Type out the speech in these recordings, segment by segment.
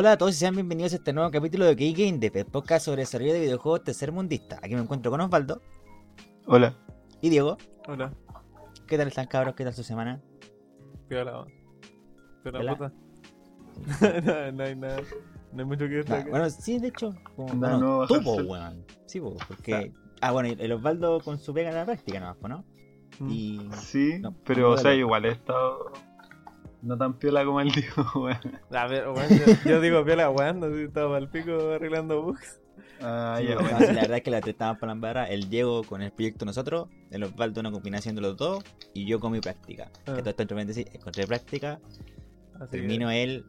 Hola a todos y sean bienvenidos a este nuevo capítulo de Key Game, de podcast sobre desarrollo de videojuegos tercermundista. Aquí me encuentro con Osvaldo Hola. y Diego. Hola, ¿Qué tal están cabros? ¿Qué tal su semana? piola. Piola. puta. no, no hay nada. No hay mucho que Nah, destacar. bueno, sí, de hecho, como, Nada bueno, tú, weón. Sí, po, porque... Ah, bueno, el Osvaldo con su pega en la práctica nomás, po, ¿no? Mm. Y... Sí, No, pero no o sea, igual he estado no tan piola como el Diego, weón. A ver, weón, yo, yo digo piola, weón, así estaba al pico arreglando bugs. Ah, Sí, ya, no, bueno. sí, la verdad es que la tratamos por la embarra. El Diego con el proyecto nosotros, el Osvaldo una combinación de los dos, y yo con mi práctica. Ah. Que todo esto entre encontré práctica, Así que- termino él,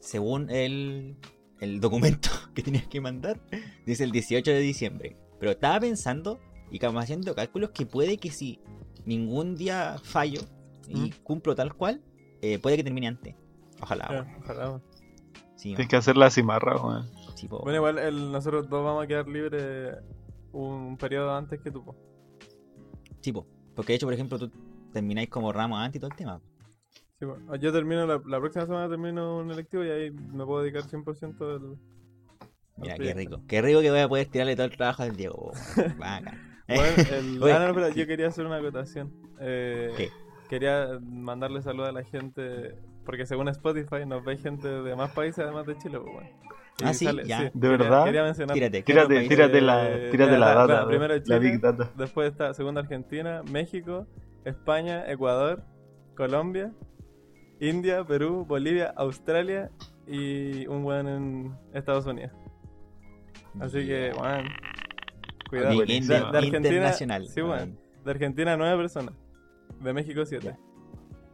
según el, el documento que tenías que mandar, dice el 18 de diciembre. Pero estaba pensando y como haciendo cálculos que puede que si ningún día fallo y Mm. cumplo tal cual, eh, puede que termine antes. Ojalá. Ojalá. Sí, Tienes que hacer la cimarra, weón. sí. Bueno, igual el- nosotros dos vamos a quedar libres un periodo antes que tú, po. Sí, po. Porque de hecho, por ejemplo, tú termináis como ramos antes y todo el tema. Sí, po. Yo termino, la, la próxima semana termino un electivo y ahí me puedo dedicar 100% del... Mira, qué rico. Qué rico que voy a poder tirarle todo el trabajo al Diego. Bacán. Bueno, el... Oye, ah, no, pero sí. yo quería hacer una acotación. Eh, ¿Qué? Quería mandarle saludos a la gente, porque según Spotify nos ve gente de más países además de Chile, pues, bueno. Ah, sí, ya. ¿De quería- verdad? Quería mencionar. Tírate, ¿qué Tírate, tírate la, Eh, tírate la la- data, bueno, weón. primero la Chile. Big Data. Después está segunda Argentina, México, España, Ecuador, Colombia, India, Perú, Bolivia, Australia y un buen en Estados Unidos. Así que, bueno, cuidado. De, de Argentina, internacional. sí, weón. bueno. De Argentina, nueve personas. De México, siete. Ya.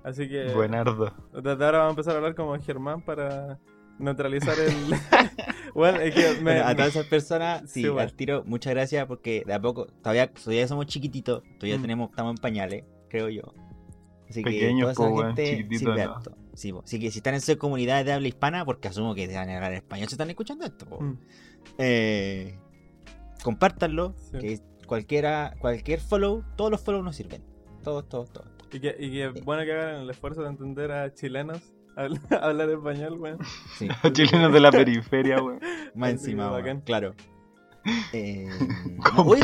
Así que, Buenardo. desde ahora vamos a empezar a hablar como Germán para neutralizar el. bueno, es que me, Bueno, a todas esas personas, sí, Sí, bueno. al tiro, muchas gracias porque de a poco, todavía, todavía somos chiquititos, todavía Mm. tenemos, estamos en pañales, creo yo. Así Pequeños, que toda esa weón, gente sirve no. harto. Sí, po. Así que si están en su comunidad de habla hispana, porque asumo que van a hablar español, se están escuchando esto. po. Mm. Eh, compártanlo, Sí. que cualquiera, cualquier follow, todos los follows nos sirven. Todos, todos, todos. Y que, y que Sí. bueno que hagan el esfuerzo de entender a chilenos habl- hablar español, weón. Sí, Los chilenos de la periferia, weón. más encima, bacán. claro. Eh, oye,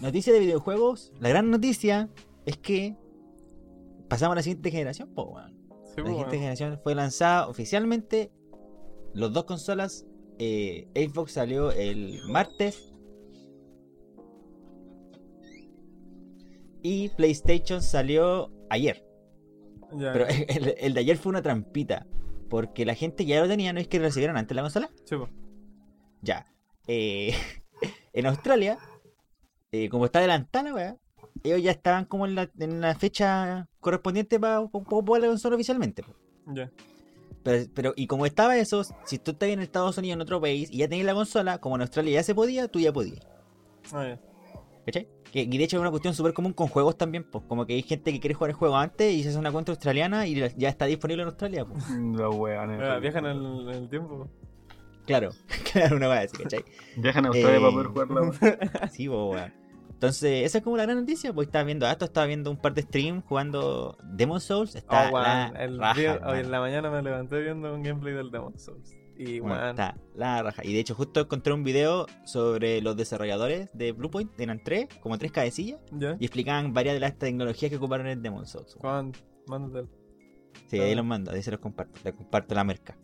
noticia de videojuegos, la gran noticia es que pasamos a la siguiente generación, po, weón. Sí, La siguiente generación fue lanzada oficialmente. Los dos consolas. eh, Xbox salió el martes. Y PlayStation salió ayer. Ya. Pero el, el de ayer fue una trampita. Porque la gente ya lo tenía, ¿no es que recibieron antes la consola? Sí, pues. Ya. Eh, en Australia, eh, como está adelantada la weá, ellos ya estaban como en la, en la fecha correspondiente para poder la consola oficialmente. po. Ya. Pero, pero, y como estaba eso, si tú estás en Estados Unidos, en otro país, y ya tenías la consola, como en Australia ya se podía, tú ya podías. Ah, ya. ¿Cachai? Que, y de hecho es una cuestión súper común con juegos también, pues como que hay gente que quiere jugar el juego antes y se hace una cuenta australiana y ya está disponible en Australia, pues. Los weones. Ah, Viajan en el, en el tiempo. Claro, claro, una vez, ¿cachai? Viajan a Australia Eh, para poder jugarla, weón. Sí, pues, weón. Entonces, esa es como la gran noticia, pues estaba viendo esto, estaba viendo un par de streams jugando Demon Souls, está Oh, weón, la el raja, día- hoy en la mañana me levanté viendo un gameplay del Demon Souls. Y Bueno, está la raja. Y de hecho, justo encontré un video sobre los desarrolladores de Bluepoint. Eran tres, como tres cabecillas. Y explicaban varias de las tecnologías que ocuparon en Demon Souls. Juan, mándate. Sí, ahí los mando, ahí se los comparto. Les comparto la merca.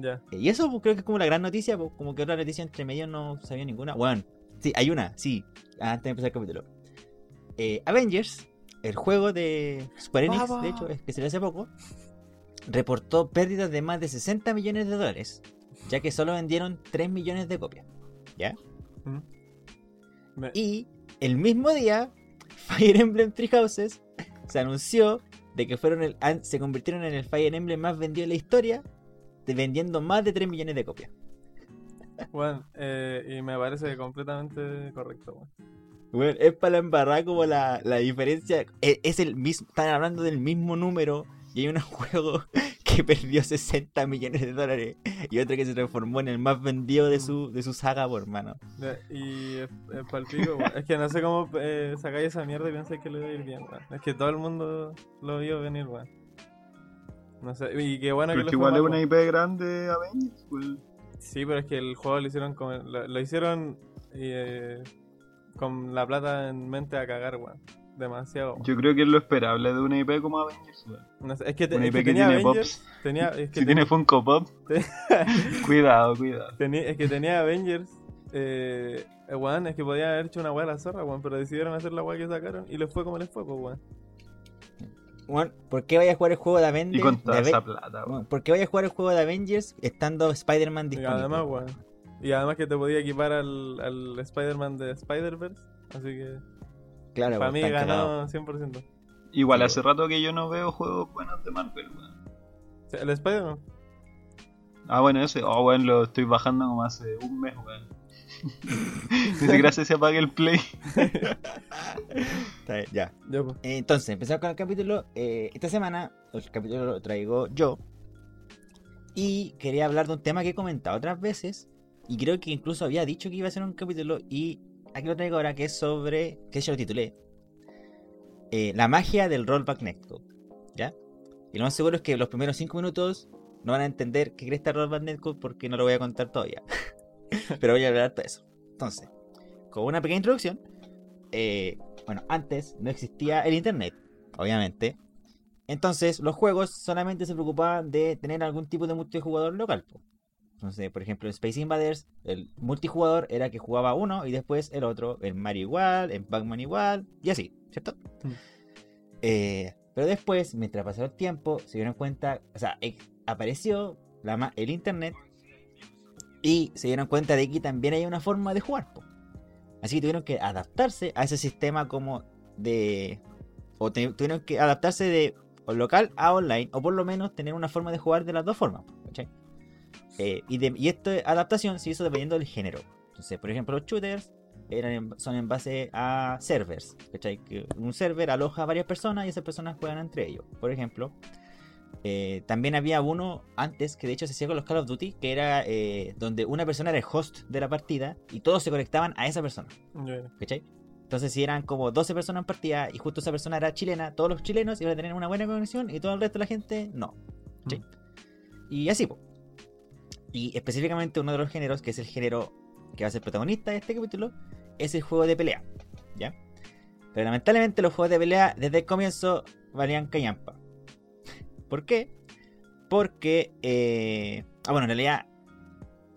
Ya. Eh, Y eso pues, creo que es como la gran noticia. pues, como que otra noticia entre medio no sabía ninguna. Bueno, sí, hay una, sí. Antes de empezar el capítulo. Eh, Avengers, el juego de Square Enix, Baba. de hecho, es que salió hace poco, reportó pérdidas de más de 60 millones de dólares. Ya que solo vendieron 3 millones de copias. ¿Ya? ¿Mm? Me- Y el mismo día, Fire Emblem Three Houses se anunció de que fueron el- se convirtieron en el Fire Emblem más vendido de la historia, de- vendiendo más de 3 millones de copias. Weón, eh, y me parece completamente correcto, weón. Bueno, es para la embarrada como la, la diferencia. Es, es el mismo, están hablando del mismo número y hay un juego que perdió 60 millones de dólares y otro que se transformó en el más vendido de su, de su saga, por hermano. Y es, es palpico, weón. Es que no sé cómo eh, sacáis esa mierda y pensáis que le iba a ir bien, weón. Es que todo el mundo lo vio venir, weón. No sé, y qué bueno Pero que es que fue igual es una. IP grande Avengers, pues. Sí, pero es que el juego lo hicieron con, lo, lo hicieron eh, con la plata en mente a cagar, weón. Demasiado. Yo creo que es lo esperable de una IP como Avengers, weón. No sé, es que, te- Una es IP que que tenía tiene Avengers. pops. Tenía, es que Si ten- tiene Funko Pop, cuidado, cuidado. tenía- es que tenía Avengers. Eh, eh, weón, es que podían haber hecho una weá a la zorra, weón, pero decidieron hacer la weá que sacaron y les fue como les fue, pues, weón. Weón, ¿por qué vaya a jugar el juego de Avengers? Y con toda esa plata, weón. ¿Por qué vaya a jugar el juego de Avengers estando Spider-Man Y disponible? además, weón. Y además que te podía equipar al, al Spider-Man de Spider-Verse. Así que Claro, ganó cagados. 100%. Igual hace rato que yo no veo juegos buenos de Marvel, weón. El Spider-Man. Ah, bueno, ese. Oh, weón, lo estoy bajando como hace un mes, weón. Ni siquiera si apague el play. Está bien, ya. Ya, pues. Entonces, empezamos con el capítulo. Eh, esta semana, el capítulo lo traigo yo. Y quería hablar de un tema que he comentado otras veces. Y creo que incluso había dicho que iba a ser un capítulo. Y aquí lo traigo ahora, que es sobre. que yo lo titulé. eh, la magia del rollback netcode. ¿Ya? Y lo más seguro es que los primeros 5 minutos no van a entender qué cree este rollback netcode porque no lo voy a contar todavía. Pero voy a hablar de eso. Entonces, con una pequeña introducción. eh, bueno, antes no existía el internet, obviamente. Entonces, los juegos solamente se preocupaban de tener algún tipo de multijugador local. Entonces, por ejemplo, en Space Invaders, el multijugador era que jugaba uno y después el otro, en Mario igual, en Pac-Man igual, y así, ¿cierto? Mm. Eh, pero después, mientras pasó el tiempo, se dieron cuenta, o sea, ex- apareció la el internet y se dieron cuenta de que también hay una forma de jugar. po. Así que tuvieron que adaptarse a ese sistema como de... O tuvieron que adaptarse de local a online, o por lo menos tener una forma de jugar de las dos formas. Eh, y, de- y esta adaptación se hizo dependiendo del género. Entonces, por ejemplo, los shooters eran en- son en base a servers. ¿cachai? Que un server aloja a varias personas y esas personas juegan entre ellos. Por ejemplo, eh, también había uno antes que de hecho se hacía con los Call of Duty, que era eh, donde una persona era el host de la partida y todos se conectaban a esa persona. ¿Cachai? Entonces, si eran como 12 personas en partida y justo esa persona era chilena, todos los chilenos iban a tener una buena conexión y todo el resto de la gente no. ¿Cachai? Y así, po. Y específicamente uno de los géneros, que es el género que va a ser protagonista de este capítulo, es el juego de pelea. ¿Ya? Pero lamentablemente los juegos de pelea desde el comienzo valían callampa. ¿Por qué? Porque, eh... ah, bueno, en realidad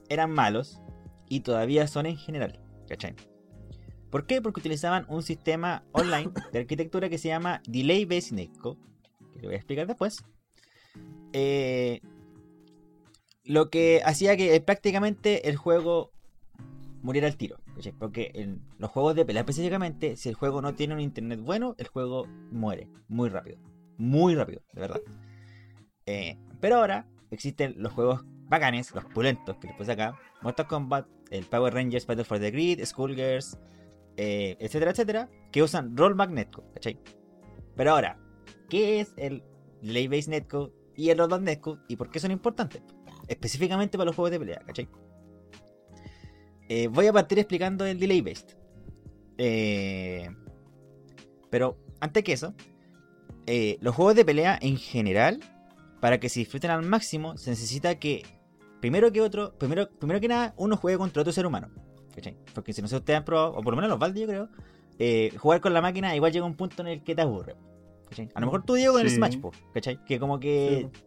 eran malos y todavía son en general. ¿Cachai? ¿Por qué? Porque utilizaban un sistema online de arquitectura que se llama Delay Based Netcode, que lo voy a explicar después. Eh, lo que hacía que eh, prácticamente el juego muriera al tiro. ¿cachai? Porque en los juegos de pelea específicamente, si el juego no tiene un internet bueno, el juego muere muy rápido. Muy rápido, de verdad. Eh, pero ahora existen los juegos bacanes, los pulentos que después acá, Mortal Kombat, el Power Rangers Battle for the Grid, Skullgirls, eh, etcétera, etcétera, que usan Rollback Netcode, ¿cachai? Pero ahora, ¿qué es el Delay Based Netcode y el Rollback Netcode y por qué son importantes? Específicamente para los juegos de pelea, ¿cachai? Eh, voy a partir explicando el Delay Based. Eh, pero antes que eso, eh, los juegos de pelea en general, para que se disfruten al máximo, se necesita que, primero que otro, primero, primero que nada, uno juegue contra otro ser humano. ¿cachai? Porque si no si ustedes han probado, o por lo menos los Valdi yo creo, eh, jugar con la máquina igual llega un punto en el que te aburre. ¿cachai? A lo mejor tú Diego con el. Smash, po, ¿cachai? Que como que Sí,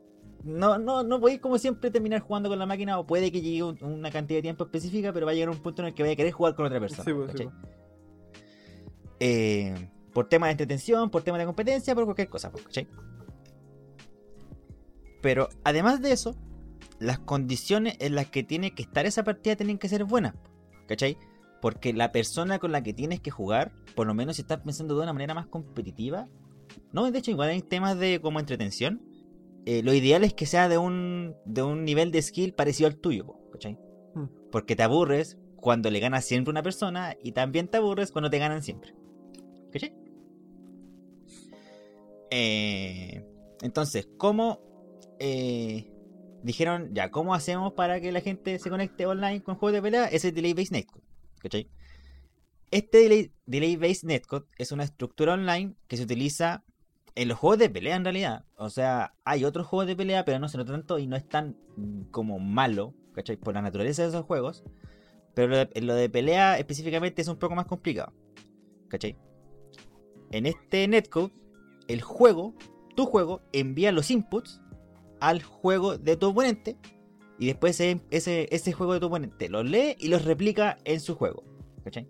no, no, no podéis como siempre terminar jugando con la máquina o puede que llegue un- una cantidad de tiempo específica, pero va a llegar un punto en el que vaya a querer jugar con otra persona. Sí, pues, pues. Eh, por temas de entretención, por temas de competencia, por cualquier cosa, pues, ¿cachai? Pero además de eso, las condiciones en las que tiene que estar esa partida tienen que ser buenas, ¿cachai? Porque la persona con la que tienes que jugar, por lo menos si estás pensando de una manera más competitiva, no, de hecho igual hay temas de como entretención, eh, lo ideal es que sea de un, de un nivel de skill parecido al tuyo, ¿cachai? Hmm. Porque te aburres cuando le ganas siempre una persona y también te aburres cuando te ganan siempre. ¿Cachai? Eh, entonces, ¿cómo eh, dijeron ya, ¿cómo hacemos para que la gente se conecte online con juegos de pelea? Es el Delay Based Netcode. ¿Cachai? Este Delay, delay Based Netcode es una estructura online que se utiliza en los juegos de pelea en realidad, o sea, hay otros juegos de pelea, pero no se nota tanto y no es tan mm, como malo, ¿cachai? Por la naturaleza de esos juegos. Pero lo de, lo de pelea específicamente es un poco más complicado, ¿cachai? En este netcode, el juego, tu juego, envía los inputs al juego de tu oponente y después ese, ese, ese juego de tu oponente los lee y los replica en su juego, ¿cachai?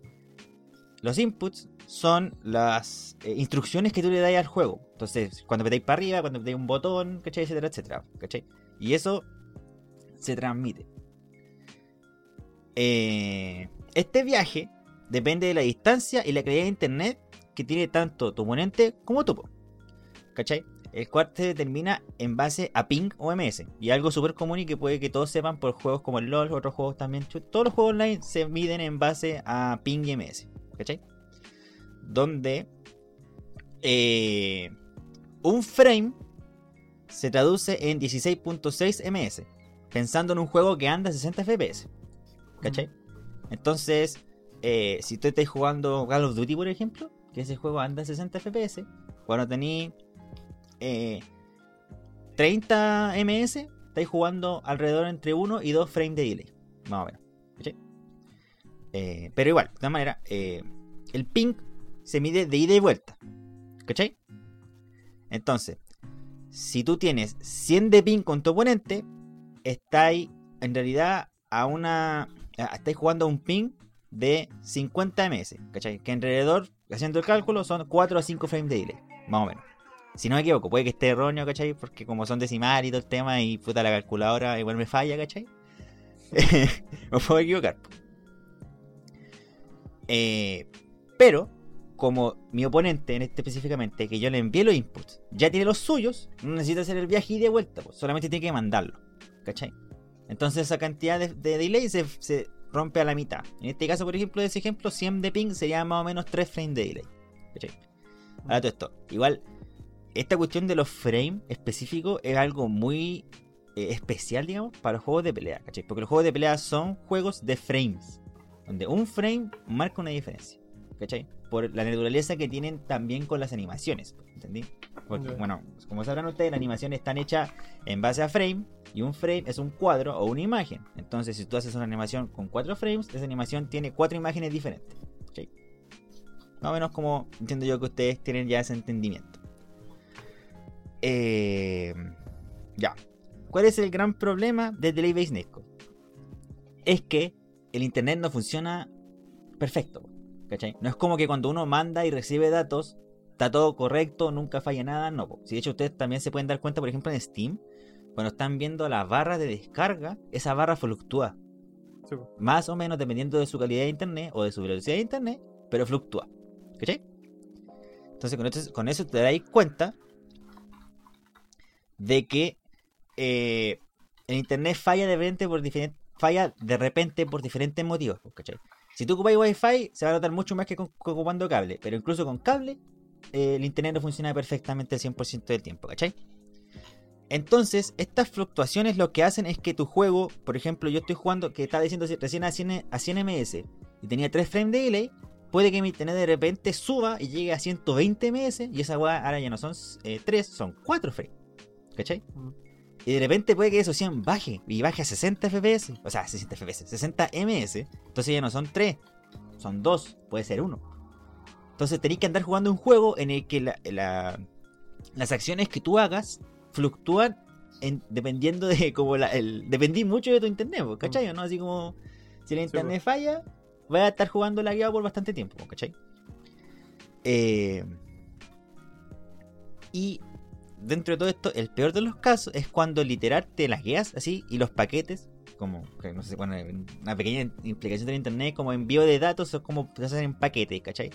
Los inputs son las eh, instrucciones que tú le das al juego. Entonces, cuando metéis para arriba, cuando metéis un botón, ¿cachai? Etcétera, etcétera. ¿cachai? Y eso se transmite. Eh, este viaje depende de la distancia y la calidad de internet que tiene tanto tu oponente como po, ¿Cachai? El cual se determina en base a ping o MS. Y algo súper común y que puede que todos sepan por juegos como el LOL, otros juegos también. Todos los juegos online se miden en base a ping y MS. ¿Cachai? Donde eh, un frame se traduce en 16.6 ms. Pensando en un juego que anda a 60 fps. ¿Cachai? Entonces, eh, si tú estás jugando Call of Duty, por ejemplo, que ese juego anda a 60 fps, cuando tenéis eh, 30 ms, estáis jugando alrededor entre 1 y 2 frames de delay. Más o menos. ¿Cachai? Eh, pero igual, de todas maneras, eh, el ping se mide de ida y vuelta. ¿Cachai? Entonces, si tú tienes 100 de ping con tu oponente, estáis en realidad a una. Estáis jugando a un ping de 50 ms. ¿Cachai? Que alrededor, haciendo el cálculo, son 4 a 5 frames de delay. Más o menos. Si no me equivoco, puede que esté erróneo, ¿cachai? Porque como son decimales y todo el tema, y puta la calculadora igual me falla, ¿cachai? me puedo equivocar. Eh, pero, como mi oponente, en este específicamente, que yo le envié los inputs, ya tiene los suyos, no necesita hacer el viaje y de vuelta, pues, solamente tiene que mandarlo. ¿Cachai? Entonces esa cantidad de, de delay se, se rompe a la mitad. En este caso, por ejemplo, de ese ejemplo, 100 de ping sería más o menos 3 frames de delay. ¿Cachai? Ahora todo esto. Igual, esta cuestión de los frames específicos es algo muy eh, especial, digamos, para los juegos de pelea, ¿cachai? Porque los juegos de pelea son juegos de frames, donde un frame marca una diferencia, ¿cachai? Por la naturaleza que tienen también con las animaciones, ¿entendí? Porque, bueno, como sabrán ustedes, las animaciones están hechas en base a frame, y un frame es un cuadro o una imagen. Entonces, si tú haces una animación con cuatro frames, esa animación tiene cuatro imágenes diferentes, ¿cachai? Más o menos como entiendo yo que ustedes tienen ya ese entendimiento. Eh, ya. ¿Cuál es el gran problema de Delay Based Netcode? Es que el internet no funciona perfecto. ¿Cachai? No es como que cuando uno manda y recibe datos, está todo correcto, nunca falla nada. No, po. si de hecho ustedes también se pueden dar cuenta, por ejemplo, en Steam, cuando están viendo la barra de descarga, esa barra fluctúa. Sí. Más o menos dependiendo de su calidad de internet o de su velocidad de internet, pero fluctúa. ¿Cachai? Entonces con, esto- con eso te dais cuenta de que eh, el internet falla de repente por diferentes falla de repente por diferentes motivos, pues, ¿cachai? Si tú ocupas Wi-Fi, se va a notar mucho más que, con- que ocupando cable, pero incluso con cable, eh, el internet no funciona perfectamente el 100% del tiempo, ¿cachai? Entonces, estas fluctuaciones lo que hacen es que tu juego, por ejemplo, yo estoy jugando, que estaba diciendo recién a 100, a 100 ms y tenía 3 frames de delay, puede que mi internet de repente suba y llegue a 120 ms y esa weá ahora ya no son 3, son 4 frames. ¿Cachai? Y de repente puede que eso 100 baje y baje a 60 fps, o sea, 60 fps, 60 ms, entonces ya no son 3, son 2, puede ser 1. Entonces tenéis que andar jugando un juego en el que la- la- las acciones que tú hagas fluctúan en- dependiendo de como la, el, dependí mucho de tu internet, ¿cachai? ¿O ¿No? Así como si el Sí, internet falla, vas a estar jugando la guía por bastante tiempo, po, ¿cachai? Eh, y dentro de todo esto, el peor de los casos es cuando literal te las guías así y los paquetes, como, no sé, bueno, una pequeña implicación del internet, como envío de datos, son como se hacen en paquetes, ¿cachai?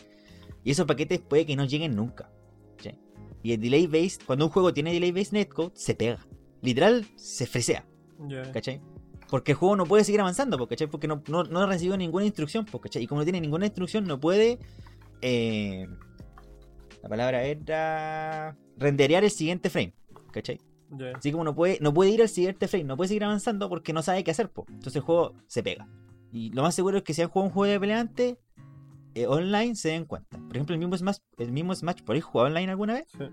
Y esos paquetes puede que no lleguen nunca. ¿cachai? Y el delay based, cuando un juego tiene delay based netcode, se pega. Literal, se fresea. ¿cachai? Porque el juego no puede seguir avanzando, ¿cachai? Porque no, no, no recibió ninguna instrucción, ¿cachai? Y como no tiene ninguna instrucción, no puede. eh, la palabra era. renderear el siguiente frame, ¿cachai? Ya. Así como no puede, no puede ir al siguiente frame, no puede seguir avanzando porque no sabe qué hacer, po. Entonces el juego se pega. Y lo más seguro es que si han jugado un juego de pelea antes, eh, online se den cuenta. Por ejemplo, el mismo Smash, el mismo Smash, ¿por ahí jugado online alguna vez? Sí.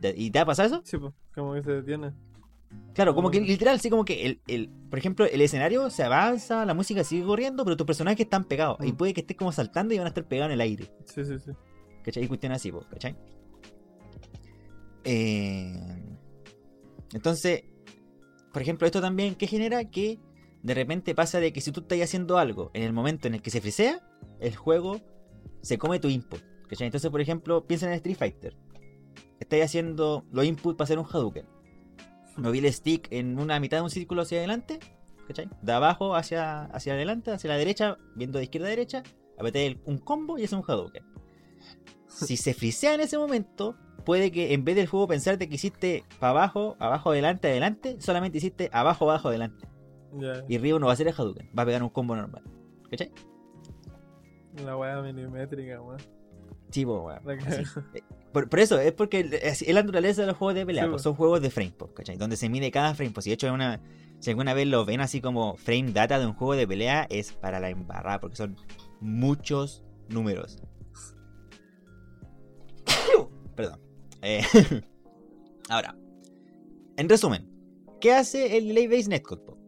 ¿Te- ¿Y te ha pasado eso? Sí, pues, como que se detiene. Claro, como que literal, sí, como que el, el, por ejemplo, el escenario se avanza, la música sigue corriendo, pero tus personajes están pegados. Y Mm. puede que estés como saltando y van a estar pegados en el aire. Sí, sí, sí. ¿Cachai? Y cuestiones así, ¿cachai? Eh, Entonces, por ejemplo, esto también, ¿qué genera? Que de repente pasa de que si tú estás haciendo algo en el momento en el que se frisea, el juego se come tu input. ¿cachai? Entonces, por ejemplo, piensa en Street Fighter. Estás haciendo los inputs para hacer un Hadouken. Moví el stick en una mitad de un círculo hacia adelante, ¿cachai? De abajo hacia, hacia adelante, hacia la derecha, viendo de izquierda a derecha, apreté el- un combo y hace un Hadouken. Si se frisea en ese momento, puede que en vez del juego pensarte que hiciste para abajo, abajo, adelante, adelante, solamente hiciste abajo, abajo, adelante. Y Ryu no va a hacer el Hadouken, va a pegar un combo normal. ¿Cachai? La weá milimétrica, weón. Sí, weón. Eh, Por, por eso, es porque es la naturaleza de los juegos de pelea, Sí, pues, son juegos de frame, po, ¿cachai? Donde se mide cada frame. Pues si de hecho es una, si alguna vez lo ven así como frame data de un juego de pelea, es para la embarrada, porque son muchos números. Perdón. Eh, Ahora, en resumen, ¿qué hace el Delay Based Netcode? po?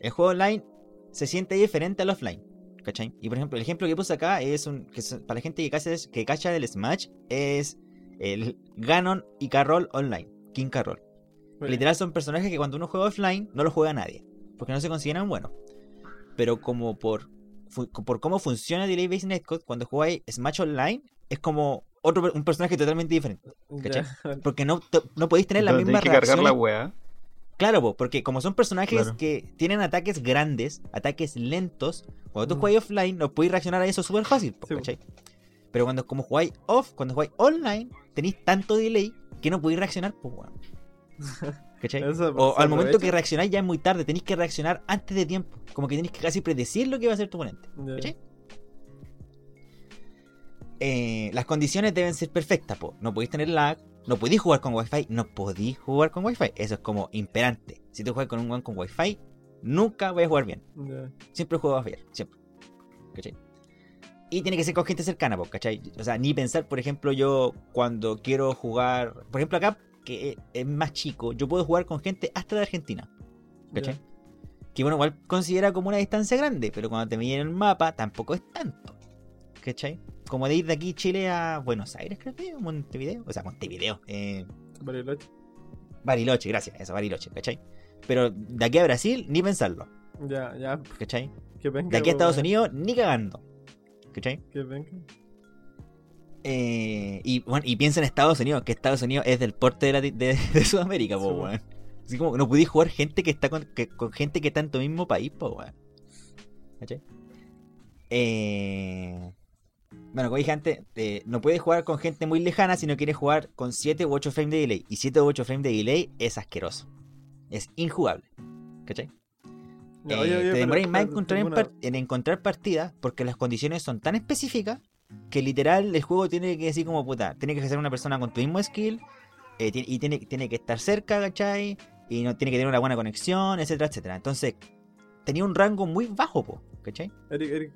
El juego online se siente diferente al offline. ¿Cachai? Y por ejemplo, el ejemplo que puse acá es un. Que para la gente que cacha, que cacha del Smash, es el Ganon y Carroll online. King Carroll. Literal son personajes que cuando uno juega offline no los juega nadie. Porque no se consideran buenos. Pero como por, por cómo funciona Delay Based Netcode, cuando jugáis Smash Online, es como otro un personaje totalmente diferente. ¿cachai? ya. Porque no, no podéis tener las Entonces mismas tenés que cargar la weá. Claro, po, porque como son personajes Claro. que tienen ataques grandes, ataques lentos, cuando tú Mm. juegas offline no podéis reaccionar a eso súper fácil, po, Sí, po. ¿cachai? Pero cuando como jugáis off, cuando jugáis online, tenéis tanto delay que no podéis reaccionar, pues weón. ¿Cachai? Eso, O al momento que reaccionáis ya es muy tarde, tenéis que reaccionar antes de tiempo. Como que tenéis que casi predecir lo que va a hacer tu oponente. ¿Cachai? Eh, las condiciones deben ser perfectas, po. No podéis tener lag, no podéis jugar con wifi, no podéis jugar con wifi. Eso es como imperante. Si tú juegas con un one con wifi, nunca vais a jugar bien. Ya. Siempre a fallar, siempre. ¿Cachai? Y tiene que ser con gente cercana, po, ¿cachai? O sea, ni pensar, por ejemplo, yo cuando quiero jugar. Por ejemplo, acá, que es más chico, yo puedo jugar con gente hasta de Argentina. ¿Cachai? Que bueno, igual considera como una distancia grande, pero cuando te miden el mapa tampoco es tanto. ¿Cachai? Como de ir de aquí Chile a Buenos Aires, creo que, o Montevideo. O sea, Montevideo. Eh, Bariloche. Bariloche, gracias, eso, Bariloche, ¿cachai? Pero de aquí a Brasil, ni pensarlo, Ya, ya. ¿cachai? Que venga. De aquí a Estados. Unidos, ni cagando. ¿Cachai? Que venga. Eh, y bueno, y piensa en Estados Unidos, que Estados Unidos es del porte de, la- de- de Sudamérica, po, Sí, weón. Así como no pudiste jugar gente que está con, que- con gente que está en tu mismo país, po, weón. ¿Cachai? Eh, bueno, como dije antes, eh, no puedes jugar con gente muy lejana si no quieres jugar con 7 u 8 frames de delay. Y 7 u 8 frames de delay es asqueroso. Es injugable. ¿Cachai? Ya, Eh, oye, oye, te demoráis más encontrar, en, par- encontrar partidas porque las condiciones son tan específicas que literal el juego tiene que decir como puta, tiene que ser una persona con tu mismo skill eh, y tiene, tiene que estar cerca, ¿cachai? Y no tiene que tener una buena conexión, etcétera, etcétera. Entonces, tenía un rango muy bajo, po, ¿cachai? Eric, Eric.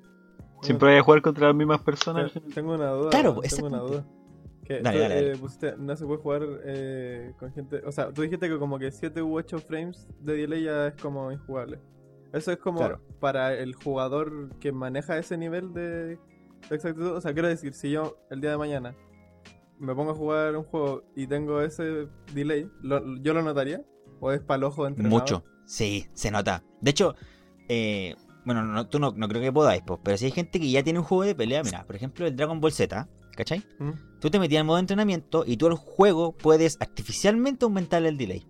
Siempre voy a jugar contra las mismas personas. Tengo- Tengo una duda. Claro, tengo una duda. Que Dale, tú, dale, dale. eh, pusiste, no se puede jugar eh, con gente. O sea, tú dijiste que como que 7 u 8 frames de delay ya es como injugable. Eso es como Claro. para el jugador que maneja ese nivel de, de exactitud. O sea, quiero decir, si yo el día de mañana me pongo a jugar un juego y tengo ese delay, ¿lo- ¿yo lo notaría? ¿O es para el ojo entrenador? Mucho. Sí, se nota. De hecho, eh, bueno, no, tú no, no creo que podáis, po, pero si hay gente que ya tiene un juego de pelea, mira, por ejemplo, el Dragon Ball Z, ¿cachai? ¿Mm? Tú te metías en modo entrenamiento y tú al juego puedes artificialmente aumentar el delay.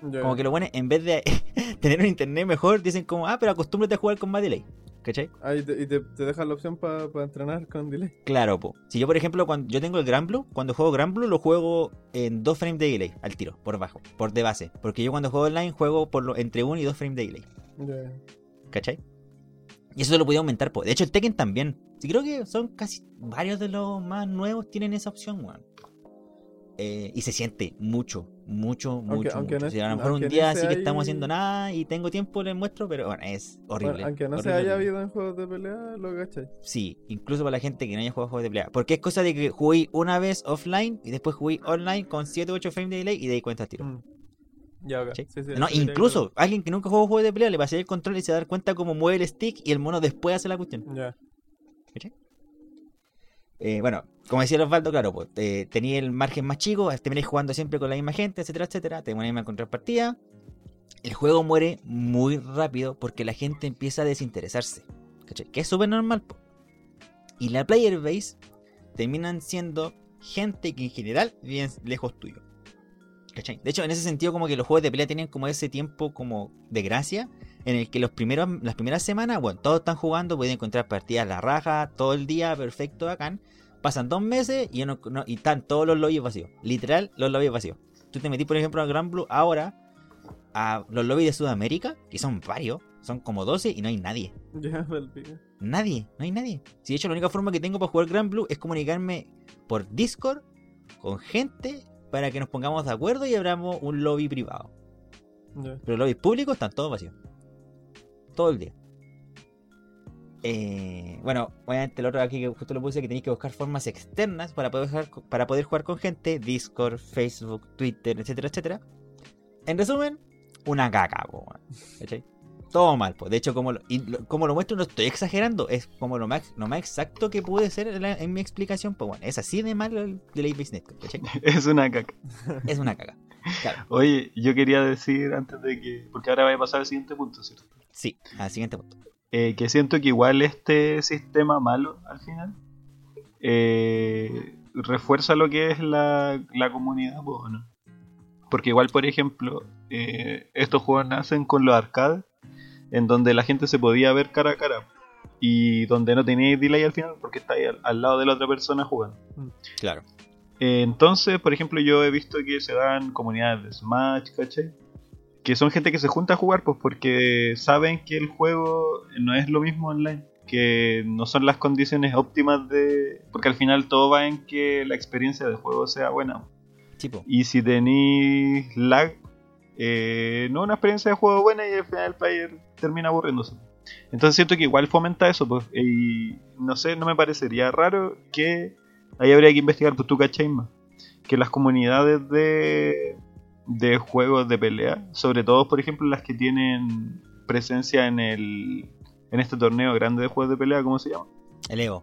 Como que lo bueno, en vez de tener un internet mejor, dicen como, ah, pero acostúmbrate a jugar con más delay. ¿Cachai? Ah, y te, y te, te dejan la opción para entrenar con delay. Claro, po. Si yo, por ejemplo, cuando yo tengo el Gran Blue, cuando juego Gran Blue lo juego en 2 frames de delay al tiro, por bajo, por de base. Porque yo cuando juego online juego por lo, entre 1 y 2 frames de delay. Ya. ¿Cachai? Y eso lo podía aumentar, po. De hecho, el Tekken también. Sí, creo que son casi varios de los más nuevos tienen esa opción, weón. Eh, y se siente mucho, mucho, mucho. aunque mucho. no- Si a lo mejor un no día sea sí que estamos haciendo nada y tengo tiempo les muestro, pero bueno, es horrible. Bueno, aunque no se horrible, haya horrible. habido en juegos de pelea, lo cachai. Sí, incluso para la gente que no haya jugado juegos de pelea. Porque es cosa de que jugué una vez offline y después jugué online con 7 o 8 frames de delay y de ahí cuenta tiro. Mm. Ya, no, incluso alguien que nunca jugó juegos de pelea le pasé el control y se da cuenta cómo mueve el stick y el mono después hace la cuestión. Ya. Eh, bueno, como decía Osvaldo, claro, pues, eh, tenía el margen más chico, termináis jugando siempre con la misma gente, etcétera, etcétera. Te ponéis a encontrar partida. El juego muere muy rápido porque la gente empieza a desinteresarse. ¿cachai? Que es súper normal. po. Y la player base terminan siendo gente que en general vive lejos tuyo. ¿Cachai? De hecho, en ese sentido, como que los juegos de pelea tienen como ese tiempo como de gracia. En el que los primeros, las primeras semanas, bueno, todos están jugando, pueden encontrar partidas a la raja, todo el día, perfecto, bacán. Pasan dos meses y, no- no- y están todos los lobbies vacíos. Literal, los lobbies vacíos. Tú te metís, por ejemplo, a Gran Blue ahora, a los lobbies de Sudamérica, que son varios, son como 12 y no hay nadie. Ya, palpico. Nadie, no hay nadie. Si de hecho la única forma que tengo para jugar Gran Blue es comunicarme por Discord con gente para que nos pongamos de acuerdo y abramos un lobby privado. Pero los lobbies públicos están todos vacíos. Todo el día. Eh, bueno, obviamente el otro aquí que justo lo puse que tenéis que buscar formas externas para poder, jugar, para poder jugar con gente. Discord, Facebook, Twitter, etcétera, etcétera. En resumen, una caca. ¿Cachai? Todo mal, pues. De hecho, como lo, y lo- como lo muestro, no estoy exagerando. Es como lo más, lo más exacto que pude ser en, la- en mi explicación. Pues bueno, es así de mal el Delay ¿cachai? Es una caca. Es una caca. Claro. Oye, yo quería decir antes de que. Porque ahora va a pasar al siguiente punto, ¿cierto? Sí, al siguiente punto. Eh, que siento que igual este sistema malo al final eh, refuerza lo que es la, la comunidad, pues, ¿o ¿no? Porque igual, por ejemplo, eh, estos juegos nacen con los arcades, en donde la gente se podía ver cara a cara y donde no tenía delay al final porque está ahí al, al lado de la otra persona jugando. Claro. Eh, entonces, por ejemplo, yo he visto que se dan comunidades de Smash, ¿cachai? Que son gente que se junta a jugar, pues porque saben que el juego no es lo mismo online, que no son las condiciones óptimas de. Porque al final todo va en que la experiencia de juego sea buena. Tipo. Y si tenéis lag, eh, no una experiencia de juego buena y al final el player termina aburriéndose. Entonces siento que igual fomenta eso, pues. Y no sé, no me parecería raro que ahí habría que investigar, pues tú cachai más. Que las comunidades de, de juegos de pelea, sobre todo por ejemplo las que tienen presencia en el en este torneo grande de juegos de pelea, ¿cómo se llama? El Evo.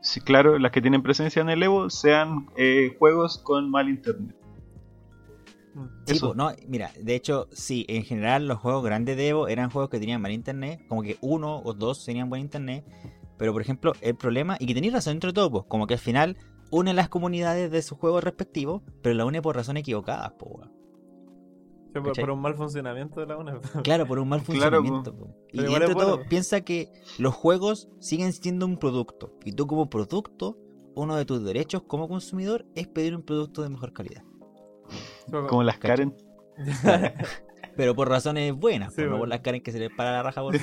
Sí, claro, las que tienen presencia en el Evo sean eh, juegos con mal internet. Sí, no, mira, de hecho, sí, en general los juegos grandes de Evo eran juegos que tenían mal internet, como que uno o dos tenían buen internet, pero por ejemplo, el problema, y que tenéis razón entre todo, pues, como que al final une las comunidades de sus juegos respectivos, pero la une por razones equivocadas. Sí, por, un mal funcionamiento de la una. Claro, por un mal Claro, funcionamiento. po. Y entre bueno, todo, piensa que los juegos siguen siendo un producto, y tú como producto, uno de tus derechos como consumidor es pedir un producto de mejor calidad. Como las. Karen. Pero por razones buenas, Sí, bueno. por las caras que se les para la raja por que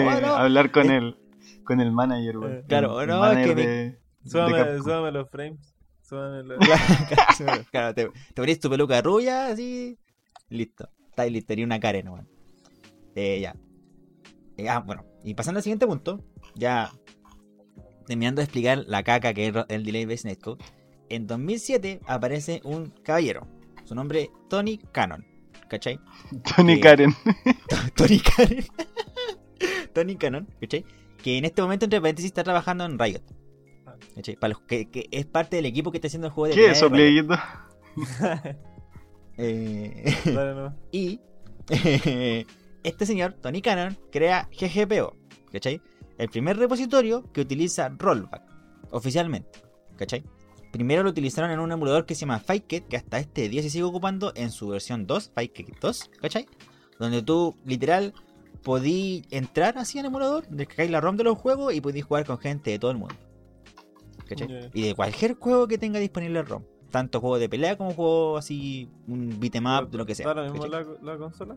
"Oh, no, hablar con eh, el con el manager, güey. Eh, claro, El no, manager es que de- Súbame, los frames. Súbame los... Claro, claro, te, te pones tu peluca rubia, así. Listo. Está ahí, listo. Tenía una Karen, weón. Eh, ya. Eh, ah, bueno. Y pasando al siguiente punto, ya terminando de explicar la caca que es el Delay Based Netcode. En 2007 aparece un caballero. Su nombre Tony Cannon. ¿Cachai? Tony que- Karen. Tony Cannon. Tony Cannon, ¿cachai? Que en este momento, entre paréntesis, está trabajando en Riot. ¿Cachai? Para los que, que es parte del equipo que está haciendo el juego de ¿Qué es eso? Eh, no. y este señor, Tony Cannon, crea GGPO, ¿cachai? El primer repositorio que utiliza rollback, oficialmente, ¿cachai? Primero lo utilizaron en un emulador que se llama Fightkit, que hasta este día se sigue ocupando en su versión 2, Fightkit 2, ¿cachai? Donde tú, literal, podí entrar así al emulador, descargáis la ROM de los juegos y podís jugar con gente de todo el mundo. ¿Cachai? Y de cualquier juego que tenga disponible ROM. Tanto juego de pelea como juego así, un beat'em up, de lo que sea. ¿Da lo mismo la, la consola?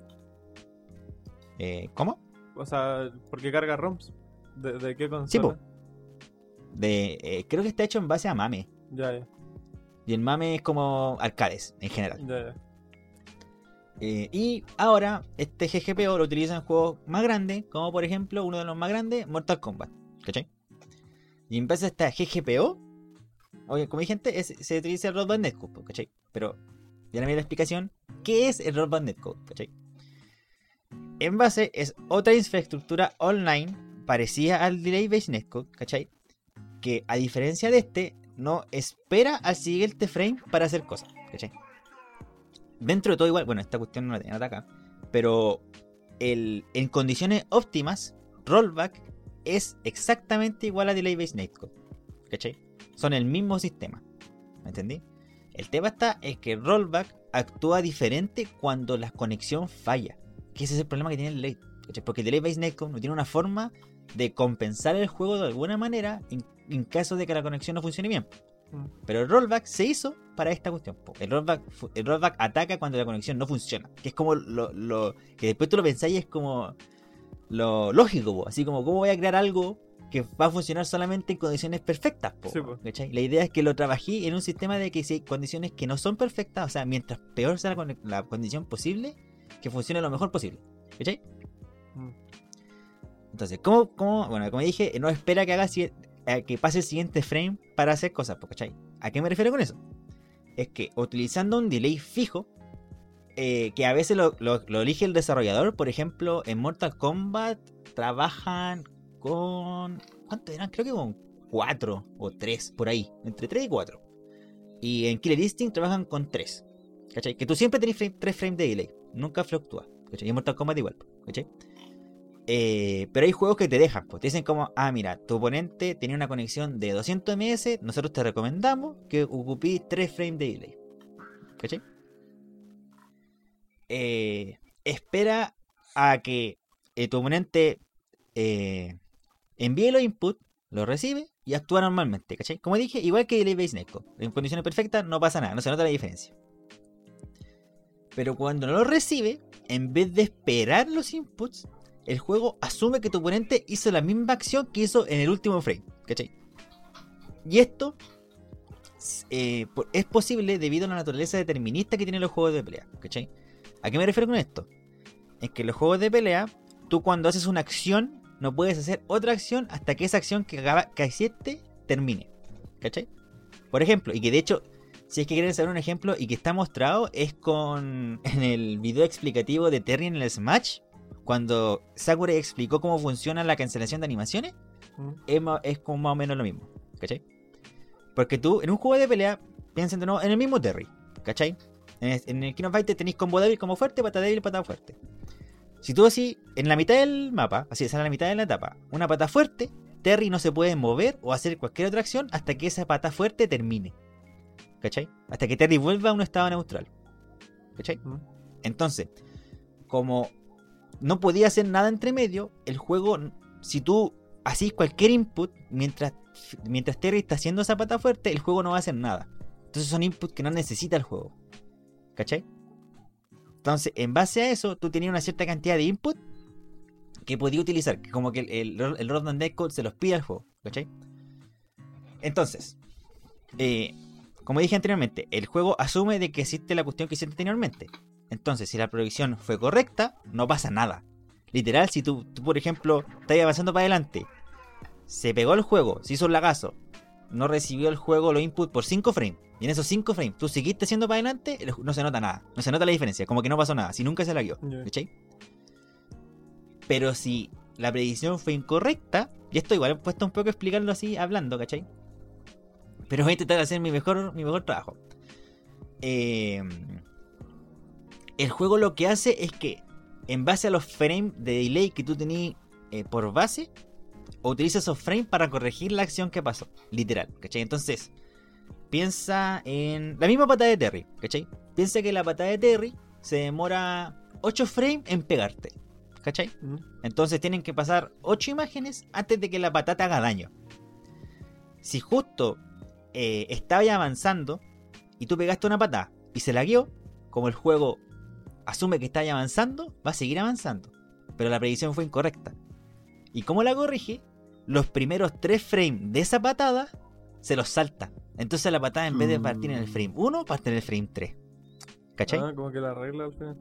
Eh, ¿Cómo? O sea, porque carga ROMs. ¿De, de qué consola? Sí, po. De, eh, creo que está hecho en base a Mame. Ya, ya. Y el mame es como arcades en general. Ya, ya. Eh, y ahora este GGPO lo utilizan en juegos más grandes, como por ejemplo uno de los más grandes, Mortal Kombat. ¿Cachai? Y en base a esta GGPO, oye, como dije antes, es- se utiliza el Road Band Netcode, ¿cachai? Pero ya le la explicación, ¿qué es el Road Band Netcode? ¿cachai? En base es otra infraestructura online parecida al Delay Based Netcode, ¿cachai? Que a diferencia de este, no espera al siguiente frame para hacer cosas, ¿cachai? Dentro de todo igual, bueno, esta cuestión no la tenía acá, pero el, en condiciones óptimas, rollback es exactamente igual a Delay Based Netcode, ¿cachai? Son el mismo sistema, ¿me entendí? El tema está es que rollback actúa diferente cuando la conexión falla, que ese es el problema que tiene el delay, ¿cachai? Porque el Delay Based Netcode no tiene una forma de compensar el juego de alguna manera en, caso de que la conexión no funcione bien. Mm. Pero el rollback se hizo para esta cuestión. El rollback, el rollback ataca cuando la conexión no funciona. Que es como lo, lo- que después tú lo pensáis es como lo lógico, po. así como cómo voy a crear algo que va a funcionar solamente en condiciones perfectas. po, Sí, po. La idea es que lo trabajé en un sistema de que si hay condiciones que no son perfectas, o sea, mientras peor sea la, con- la condición posible, que funcione lo mejor posible. ¿Cachai? Mm. Entonces, ¿cómo, cómo, bueno, como dije, no espera que haga eh, que pase el siguiente frame para hacer cosas, ¿cachai? ¿A qué me refiero con eso? Es que utilizando un delay fijo, eh, que a veces lo, lo- lo elige el desarrollador, por ejemplo, en Mortal Kombat trabajan con... ¿Cuánto eran? Creo que con 4 o 3, por ahí, entre 3 y 4. Y en Killer Instinct trabajan con 3. ¿Cachai? Que tú siempre tenés 3 frames de delay, nunca fluctúa. ¿Cachai? Y en Mortal Kombat igual, ¿cachai? Eh, pero hay juegos que te dejan, pues te dicen como, ah, mira, tu oponente tenía una conexión de 200 ms, nosotros te recomendamos que ocupes 3 frames de delay. ¿Cachai? Eh, espera a que eh, tu oponente eh, envíe los inputs, los recibe y actúa normalmente, ¿cachai? Como dije, igual que Delay Based Netcode. En condiciones perfectas no pasa nada, no se nota la diferencia. Pero cuando no lo recibe, en vez de esperar los inputs, el juego asume que tu oponente hizo la misma acción que hizo en el último frame, ¿cachai? Y esto eh, es posible debido a la naturaleza determinista que tienen los juegos de pelea, ¿cachai? ¿A qué me refiero con esto? Es que los juegos de pelea, tú cuando haces una acción, no puedes hacer otra acción hasta que esa acción que, acaba- que termine, ¿cachai? Por ejemplo, y que de hecho, si es que quieren saber un ejemplo y que está mostrado, es con en el video explicativo de Terry en el Smash, cuando Sakurai explicó cómo funciona la cancelación de animaciones, Mm. es, es como más o menos lo mismo, ¿cachai? Porque tú, en un juego de pelea, piensen de nuevo en el mismo Terry, ¿cachai? En el, en el King of Fighters tenéis combo débil como fuerte, pata débil, pata fuerte. Si tú así, en la mitad del mapa, así, sale en la mitad de la etapa, una pata fuerte, Terry no se puede mover o hacer cualquier otra acción hasta que esa pata fuerte termine. ¿Cachai? Hasta que Terry vuelva a un estado neutral. ¿Cachai? Mm. Entonces, como no podía hacer nada entre medio, el juego, si tú hacís cualquier input mientras, mientras Terry está haciendo esa pata fuerte, el juego no va a hacer nada. Entonces son inputs que no necesita el juego. ¿Cachai? Entonces, en base a eso, tú tenías una cierta cantidad de input que podía utilizar. Como que el, el, el Netcode se los pide al juego. ¿Cachai? Entonces, eh, como dije anteriormente, el juego asume de que existe la cuestión que hiciste anteriormente. Entonces, si la predicción fue correcta, no pasa nada. Literal, si tú, tú, por ejemplo, estás avanzando para adelante, se pegó el juego, se hizo un lagazo, no recibió el juego los inputs por 5 frames, y en esos 5 frames tú seguiste haciendo para adelante, no se nota nada, no se nota la diferencia, como que no pasó nada, si nunca se lagueó, Ya. ¿cachai? Pero si la predicción fue incorrecta, y esto igual he puesto un poco a explicarlo así hablando, ¿cachai? Pero voy a intentar hacer mi mejor, mi mejor trabajo. Eh, el juego lo que hace es que, en base a los frames de delay que tú tenías eh, por base, utiliza esos frames para corregir la acción que pasó. Literal, ¿cachai? Entonces, piensa en la misma patada de Terry, ¿cachai? Piensa que la patada de Terry se demora 8 frames en pegarte, ¿cachai? Mm. Entonces tienen que pasar 8 imágenes antes de que la patata haga daño. Si justo eh, estaba ya avanzando y tú pegaste una patada y se la guió, como el juego asume que está ya avanzando, va a seguir avanzando. Pero la predicción fue incorrecta. ¿Y cómo la corrige? Los primeros 3 frames de esa patada se los salta. Entonces la patada en vez de partir en el Mm. frame 1, parte en el frame 3. ¿Cachai? Ah, como que la regla al final.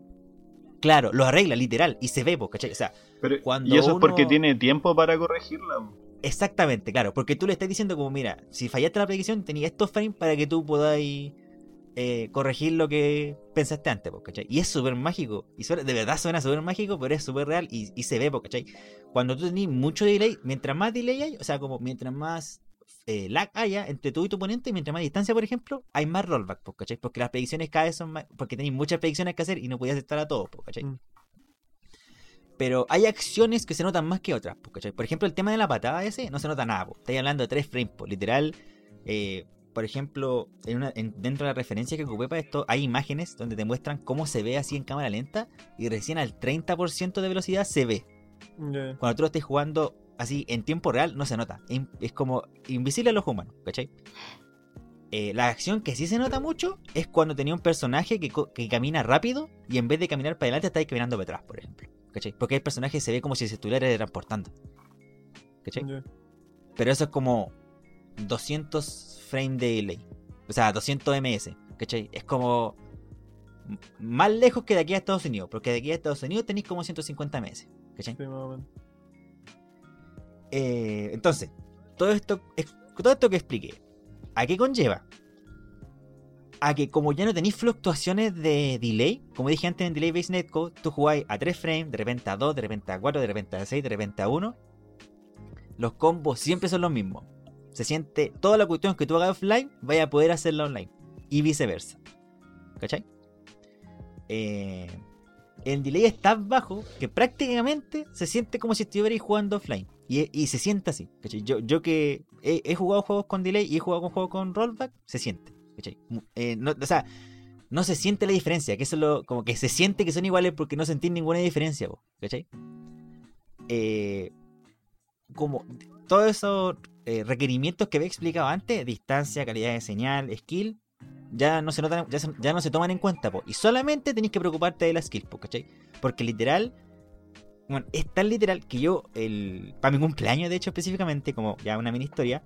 Claro, lo arregla literal y se ve, po, ¿cachai? O sea, Pero, Cuando y eso es porque tiene tiempo para corregirla. exactamente, claro, porque tú le estás diciendo como, mira, si fallaste la predicción, tenías estos frames para que tú podáis eh, corregir lo que pensaste antes. Y es súper mágico, y suena- de verdad suena súper mágico, pero es súper real y, y se ve, ¿cachai? Cuando tú tenés mucho delay, mientras más delay hay, o sea, como mientras más eh, lag haya entre tú y tu oponente, mientras más distancia, por ejemplo, hay más rollback. Porque las predicciones cada vez son más, porque tenéis muchas predicciones que hacer y no podías estar a todos. Mm. Pero hay acciones que se notan más que otras. Por ejemplo, el tema de la patada ese no se nota nada, po. Estáis hablando de tres frames, po. literal. eh, por ejemplo, en una, en- dentro de la referencia que ocupé para esto, hay imágenes donde te muestran cómo se ve así en cámara lenta y recién al 30% de velocidad se ve. Cuando tú lo estés jugando así en tiempo real, no se nota. Es, como invisible a los humanos, ¿cachai? Eh, la acción que sí se nota mucho es cuando tenía un personaje que, que camina rápido y en vez de caminar para adelante está caminando para atrás, por ejemplo. ¿Cachai? Porque el personaje se ve como si se estuviera transportando. ¿Cachai? Pero eso es como 200 frames de delay. O sea, 200 ms. ¿Cachai? Es como más lejos que de aquí a Estados Unidos. Porque de aquí a Estados Unidos tenéis como 150 ms. ¿Cachai? Sí. Eh, entonces, todo esto, es- todo esto que expliqué, ¿a qué conlleva? A que como ya no tenéis fluctuaciones de delay, como dije antes en Delay Based Netcode, tú jugáis a 3 frames, de repente a 2, de repente a 4, de repente a 6, de repente a 1. Los combos siempre son los mismos. Se siente toda la cuestión que tú hagas offline, vaya a poder hacerla online. Y viceversa. ¿Cachai? Eh, el delay es tan bajo que prácticamente se siente como si estuvierais jugando offline. Y, y se siente así. ¿cachai? Yo, yo que he, jugado juegos con delay y he jugado con juegos con rollback, se siente. ¿cachai? Eh, no, o sea, no se siente la diferencia. Que eso es lo, como que se siente que son iguales porque no sentís ninguna diferencia. ¿Cachai? Eh, como todos esos eh, requerimientos que había explicado antes, distancia, calidad de señal, skill, ya no se notan, ya, se- ya no se toman en cuenta, po. y solamente tenéis que preocuparte de la skill, po, ¿cachai? Porque literal, bueno, es tan literal que yo, el, para mi cumpleaños, de hecho, específicamente, como ya una mini historia,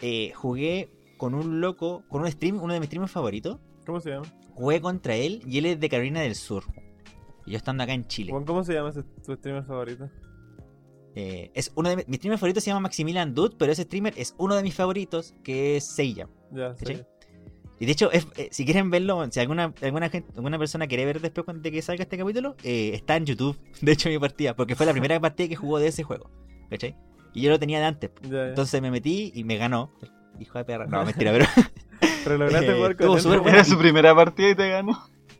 eh, jugué con un loco, con un stream, uno de mis streamers favoritos, ¿Cómo se llama? jugué contra él y él es de Carolina del Sur. Y yo estando acá en Chile. ¿Cómo se llama ese, tu streamer favorito? Eh, es uno de mis, mi streamer favorito se llama Maximilian Dude, pero ese streamer es uno de mis favoritos, que es Seiya. Y de hecho, es- eh, si quieren verlo, si alguna, alguna, gente, alguna persona quiere ver después cuando- de que salga este capítulo, eh, está en YouTube, de hecho, mi partida, porque fue la primera partida que jugó de ese juego. ¿Cachai? Y yo lo tenía de antes. Ya, ya. Entonces me metí y me ganó. Hijo de perra. No, mentira, pero. Pero lograste eh, jugar con estuvo él. Era su primera partida y te ganó.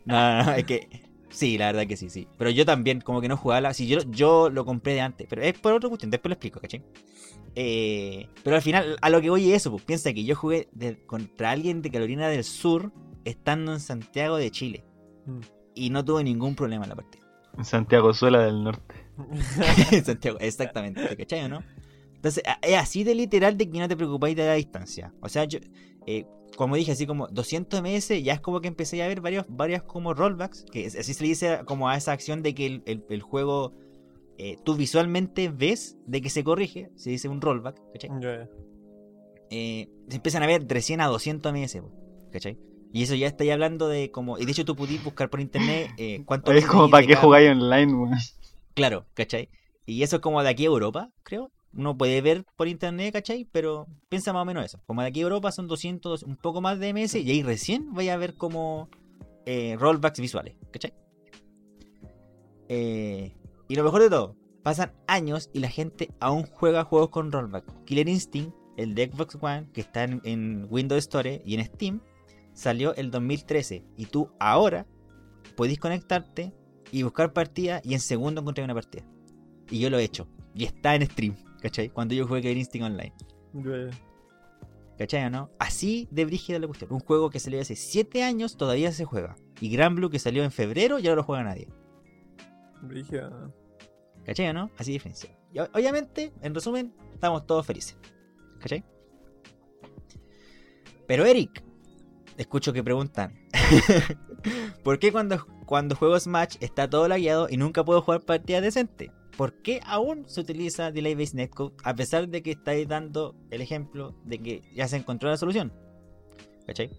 No, no, no, es que. Sí, la verdad que sí, sí. Pero yo también, como que no jugaba la. Sí, yo, yo lo compré de antes, pero es por otra cuestión, después lo explico, ¿cachai? Eh, pero al final, a lo que voy es eso, pues piensa que yo jugué de- contra alguien de Carolina del Sur estando en Santiago de Chile. Mm. Y no tuve ningún problema en la partida. En Santiago Suela del Norte. en Santiago, exactamente, ¿te ¿cachai o no? Entonces, es así de literal de que no te preocupáis de la distancia. O sea, yo, eh, como dije, así como 200 ms, ya es como que empecé a ver varios, varias como rollbacks, que así se le dice como a esa acción de que el, el- el juego, eh, tú visualmente ves de que se corrige, se dice un rollback, ¿cachai? Eh, se empiezan a ver de 100 a 200 ms, ¿cachai? Y eso ya estáis hablando de como, y de hecho tú pudiste buscar por internet eh, cuánto... Es como para qué jugáis online, weón. Claro, ¿cachai? Y eso es como de aquí a Europa, creo. Uno puede ver por internet, ¿cachai? Pero piensa más o menos eso. Como de aquí a Europa son 200, un poco más de MS y ahí recién vaya a ver como eh, rollbacks visuales, ¿cachai? Eh, y lo mejor de todo, pasan años y la gente aún juega juegos con rollback. Killer Instinct, el de Xbox One, que está en, Windows Store y en Steam, salió el 2013. Y tú ahora podéis conectarte y buscar partida y en segundo encontrar una partida. Y yo lo he hecho. Y está en stream, ¿cachai? Cuando yo jugué Killer Instinct Online. ¿Cachai o no? Así de brígida la cuestión. Un juego que salió hace 7 años todavía se juega. Y Gran Blue que salió en febrero ya no lo juega nadie. Brígida. ¿Cachai o no? Así de diferencia. Y obviamente, en resumen, estamos todos felices. ¿Cachai? Pero Eric, escucho que preguntan. ¿Por qué cuando, cuando juego Smash está todo lagueado y nunca puedo jugar partidas decentes? ¿Por qué aún se utiliza Delay Based Netcode a pesar de que estáis dando el ejemplo de que ya se encontró la solución? ¿Cachai?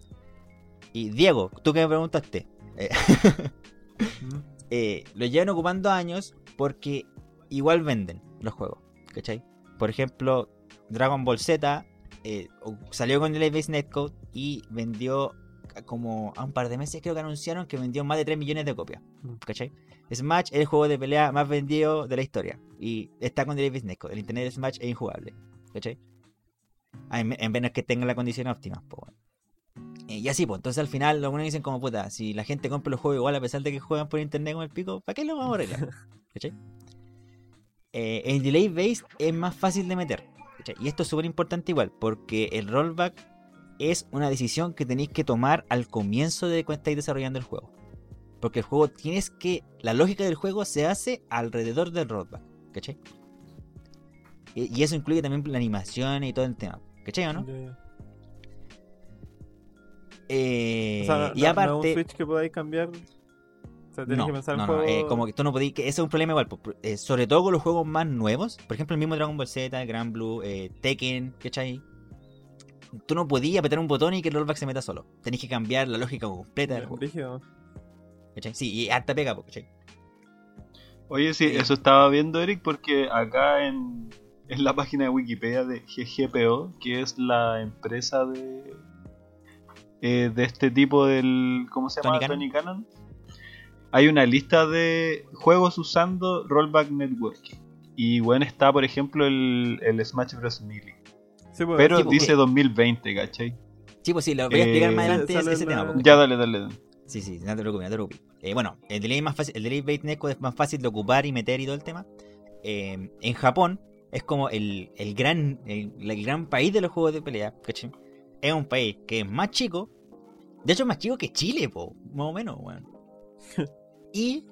Y Diego, tú que me preguntaste, eh, eh, lo llevan ocupando años porque igual venden los juegos, ¿cachai? Por ejemplo, Dragon Ball Z eh, salió con el Base Netcode y vendió como a un par de meses creo que anunciaron que vendió más de 3 millones de copias, Mm. ¿cachai? Smash es el juego de pelea más vendido de la historia y está con Base Netcode. El internet de Smash es injugable, ¿cachai? En, en menos que tenga la condición óptima, pues bueno. Y así, pues, entonces al final los buenos dicen como puta, si la gente compra los juegos igual a pesar de que juegan por internet con el pico, ¿para qué lo vamos a arreglar? ¿Cachai? Eh, el delay based es más fácil de meter. ¿cachai? Y esto es súper importante igual, porque el rollback es una decisión que tenéis que tomar al comienzo de cuando estáis desarrollando el juego. Porque el juego tienes que. La lógica del juego se hace alrededor del rollback. ¿Cachai? Y, y eso incluye también la animación y todo el tema. ¿Cachai o no? Eh, O sea, no, y no aparte. es un Switch que podáis cambiar. O sea, no, que pensar no, no, juego. eh, como que tú no podías, que ese es un problema igual, eh, sobre todo con los juegos más nuevos, por ejemplo el mismo Dragon Ball Z, Grand Blue, eh, Tekken, ¿cachai? Tú no podías apretar un botón y que el rollback se meta solo. Tenés que cambiar la lógica completa del juego. ¿Cachai? Sí, y harta pega, ¿cachai? Oye, sí, Sí. eso estaba viendo Eric porque acá en, en la página de Wikipedia de GGPO, que es la empresa de eh, de este tipo del ¿cómo se llama? Tony Cannon. Tony Cannon. Hay una lista de juegos usando Rollback Network. Y bueno, está por ejemplo el, el Smash Bros. Melee. Sí, pues, Pero sí, porque- dice 2020, ¿cachai? Sí, pues sí, lo voy a explicar Eh, más adelante ese, la- tema. Ya, dale, dale. dale. Sí, sí, no te preocupes, no te preocupes. Eh, bueno, el delay, más fácil, el delay bait netcode es más fácil de ocupar y meter y todo el tema. Eh, en Japón es como el, el gran el, el gran país de los juegos de pelea, ¿cachai? Es un país que es más chico. De hecho, es más chico que Chile, po, más o menos, weón. y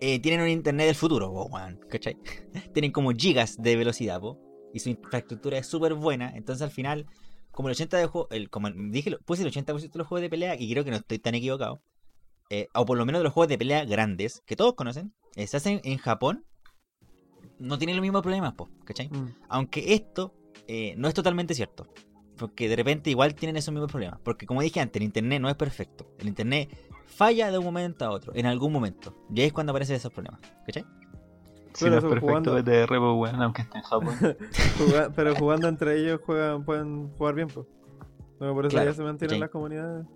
eh, tienen un internet del futuro, po, weón, ¿cachai? tienen como gigas de velocidad, po. Y su infraestructura es súper buena. Entonces al final, como el 80% de juegos, el, como dije, puse el 80% de los juegos de pelea, y creo que no estoy tan equivocado eh, o por lo menos de los juegos de pelea grandes, que todos conocen, eh, se hacen en Japón, no tienen los mismos problemas, po, ¿cachai? Mm. Aunque esto eh, no es totalmente cierto. Porque de repente igual tienen esos mismos problemas. Porque como dije antes, el internet no es perfecto. El internet falla de un momento a otro, en algún momento. Y ahí es cuando aparecen esos problemas, ¿cachai? Si Pero no es eso perfecto jugando- BTR, bueno, aunque esté en Japón. Juga- pero jugando entre ellos juegan, pueden jugar bien, pues. No, por eso Claro, ya se mantienen ¿cachai? las comunidades.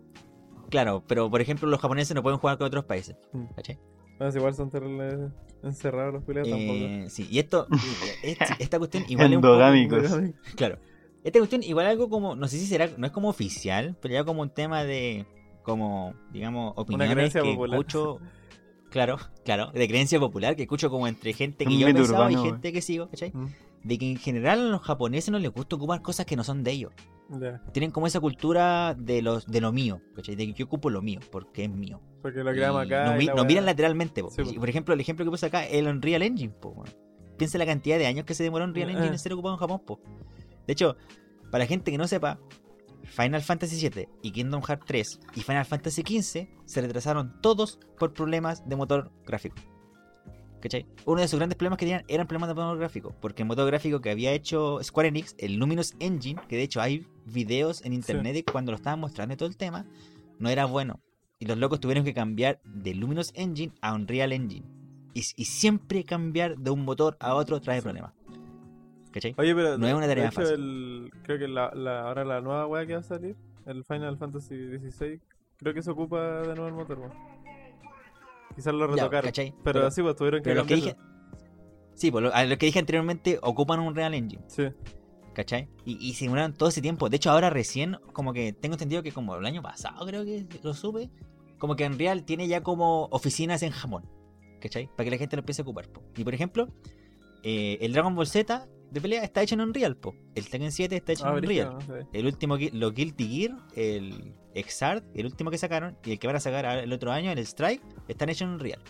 Claro, pero por ejemplo los japoneses no pueden jugar con otros países, Mm. ¿cachai? No, igual son terribles encerrados los culiados Eh, sí, y esto, es- esta cuestión igual es un poco- tampoco. Claro. Esta cuestión igual algo como, no sé si será, no es como oficial, pero ya como un tema de, como, digamos, opiniones creencia que popular. escucho, claro, claro, de creencia popular, que escucho como entre gente que Un yo he pensado y gente que sigo, ¿cachai? Mm, De que en general a los japoneses no les gusta ocupar cosas que no son de ellos. Tienen como esa cultura de los de lo mío, ¿cachai? De que yo ocupo lo mío, porque es mío. porque lo creamos acá. No, y mi- la no weá- miran lateralmente, po. Sí, po. Y, Por ejemplo, el ejemplo que puse acá es el Unreal Engine, po. Piensa la cantidad de años que se demoró Unreal Eh. Engine en ser ocupado en Japón, po. De hecho, para la gente que no sepa, Final Fantasy VII y Kingdom Hearts 3 y Final Fantasy XV se retrasaron todos por problemas de motor gráfico. ¿Cachai? Uno de sus grandes problemas que tenían eran problemas de motor gráfico, porque el motor gráfico que había hecho Square Enix, el Luminous Engine, que de hecho hay videos en internet de cuando lo estaban mostrando todo el tema, no era bueno. Y los locos tuvieron que cambiar de Luminous Engine a Unreal Engine. Y, y siempre cambiar de un motor a otro trae problemas. ¿Cachai? Oye, pero No es una de tarea hecho, fácil. el- creo que la, la- ahora la nueva weá que va a salir, el Final Fantasy XVI, creo que se ocupa de nuevo el motor, weón. Quizás lo Ya, retocaron. ¿cachai? pero, Pero- sí, pues tuvieron que Pero lo que dije. Sí, pues lo, a lo que dije anteriormente, ocupan un Real Engine, Sí, ¿cachai? Y, y se demoraron todo ese tiempo. De hecho, ahora recién, como que tengo entendido que como el año pasado, creo que lo supe, como que Unreal tiene ya como oficinas en Japón, ¿cachai? Para que la gente lo empiece a ocupar. Y por ejemplo, eh, el Dragon Ball Z de pelea está hecho en Unreal, po. El Tekken 7 está hecho Ah, en brígido, Unreal. ¿no? El último, los Guilty Gear, el Exart, el último que sacaron, y el que van a sacar el otro año, el Strike, están hechos en Unreal.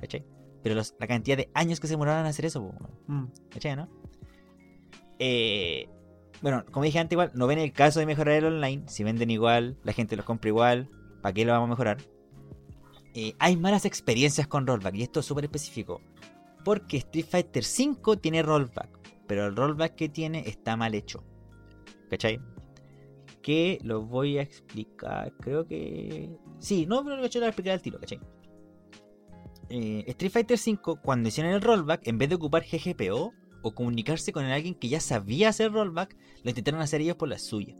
¿Cachai? Pero los- la cantidad de años que se demoraron en hacer eso, po. Mm. ¿Cachai, no? Eh, bueno, como dije antes, igual, no ven el caso de mejorar el online. Si venden igual, la gente los compra igual, ¿para qué lo vamos a mejorar? Eh, hay malas experiencias con rollback, y esto es súper específico. Porque Street Fighter V tiene rollback, pero el rollback que tiene está mal hecho. ¿Cachai? que lo voy a explicar. Creo que. Sí, no, pero lo voy a explicar al tiro, ¿cachai? Eh, Street Fighter V, cuando hicieron el rollback, en vez de ocupar GGPO o comunicarse con alguien que ya sabía hacer rollback, lo intentaron hacer ellos por la suya.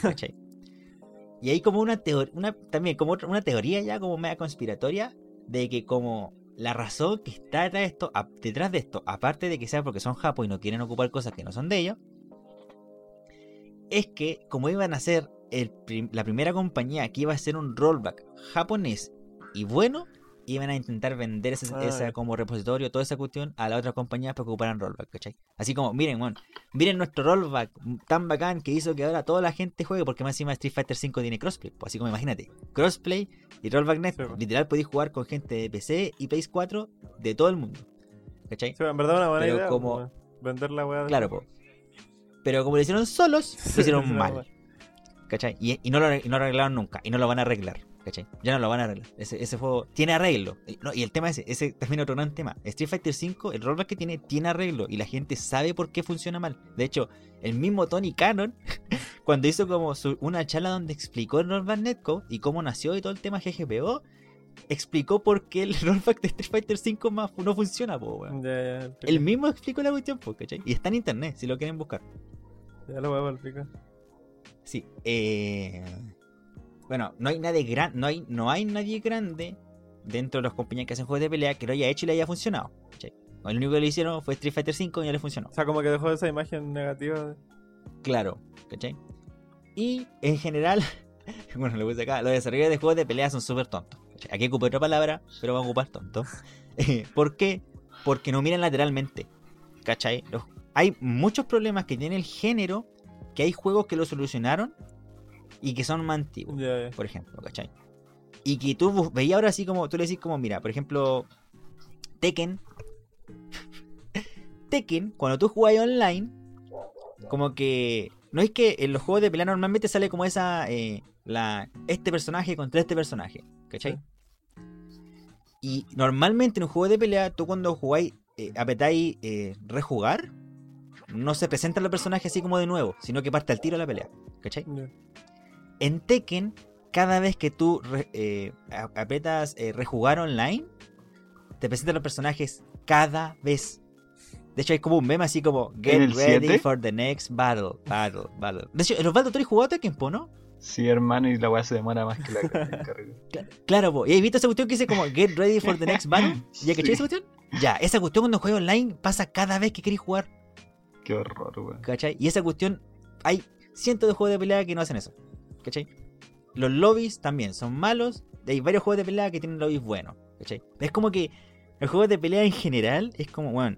¿Cachai? y hay como una teoría, una, también como una teoría ya como media conspiratoria de que como la razón que está detrás de esto, detrás de esto, aparte de que sea porque son japos y no quieren ocupar cosas que no son de ellos, es que como iban a ser la primera compañía que iba a hacer un rollback japonés y bueno, iban a intentar vender ese, Ah, esa como repositorio, toda esa cuestión a las otras compañías para que ocuparan rollback, ¿cachai? Así como, miren, bueno, miren nuestro rollback tan bacán que hizo que ahora toda la gente juegue, porque más encima Street Fighter 5 tiene crossplay, pues así como imagínate, crossplay y rollback net, Sí, literal podéis jugar con gente de PC y PS 4 de todo el mundo, ¿cachai? Sí, en verdad una buena Pero idea. como-. Vender la weá. de- Claro. Pero como lo hicieron solos, lo hicieron mal. ¿Cachai? Y, y no lo, y no lo arreglaron nunca. Y no lo van a arreglar. ¿Cachai? Ya no lo van a arreglar. Ese, ese juego tiene arreglo. Y, no, y el tema ese, ese también otro gran tema. Street Fighter V, el rollback que tiene, tiene arreglo. Y la gente sabe por qué funciona mal. De hecho, el mismo Tony Cannon, cuando hizo como su- una charla donde explicó el rollback netcode y cómo nació y todo el tema GGPO, explicó por qué el rollback de Street Fighter V más no funciona, po, weón. Ya, ya, el mismo explicó la cuestión, po, ¿cachai? Y está en internet, si lo quieren buscar. Ya lo voy a pico. Sí. Eh... Bueno, no hay nadie gran, no hay, no hay nadie grande dentro de las compañías que hacen juegos de pelea que lo haya hecho y le haya funcionado. ¿cachai? El único que lo hicieron fue Street Fighter 5 y ya le funcionó. O sea, como que dejó esa imagen negativa. de- Claro, ¿cachai? Y en general, bueno, lo puse acá, los desarrolladores de juegos de pelea son súper tontos. ¿cachai? Aquí ocupo otra palabra, pero voy a ocupar tonto. ¿Por qué? Porque no miran lateralmente. ¿Cachai? Los- hay muchos problemas que tiene el género que hay juegos que lo solucionaron y que son más antiguos. Por ejemplo, ¿cachai? Y que tú veías ahora así como, tú le decís como, mira, por ejemplo, Tekken. Tekken, cuando tú jugás online, como que, no es que en los juegos de pelea normalmente sale como esa, eh, la, este personaje contra este personaje, ¿cachai? Y normalmente en un juego de pelea, tú cuando jugáis, eh, apretáis eh, rejugar, no se presentan los personajes así como de nuevo, sino que parte al tiro la pelea, ¿cachai? En Tekken, cada vez que tú eh, apretas eh, rejugar online, te presentan los personajes cada vez. De hecho, hay como un meme así como Get ready 7? for the next battle, battle, battle. De hecho, en los Battle tú has jugado Tekken, ¿no? Sí, hermano, y la weá se demora más que la Claro, po. ¿Y has visto esa cuestión que dice como Get ready for the next battle? ¿Ya cachai Sí. esa cuestión? Ya, esa cuestión cuando juegas online pasa cada vez que querés jugar, Qué horror, weón. ¿cachai? Y esa cuestión, hay cientos de juegos de pelea que no hacen eso, ¿cachai? Los lobbies también son malos. Hay varios juegos de pelea que tienen lobbies buenos. ¿cachai? Es como que los juegos de pelea en general es como, bueno,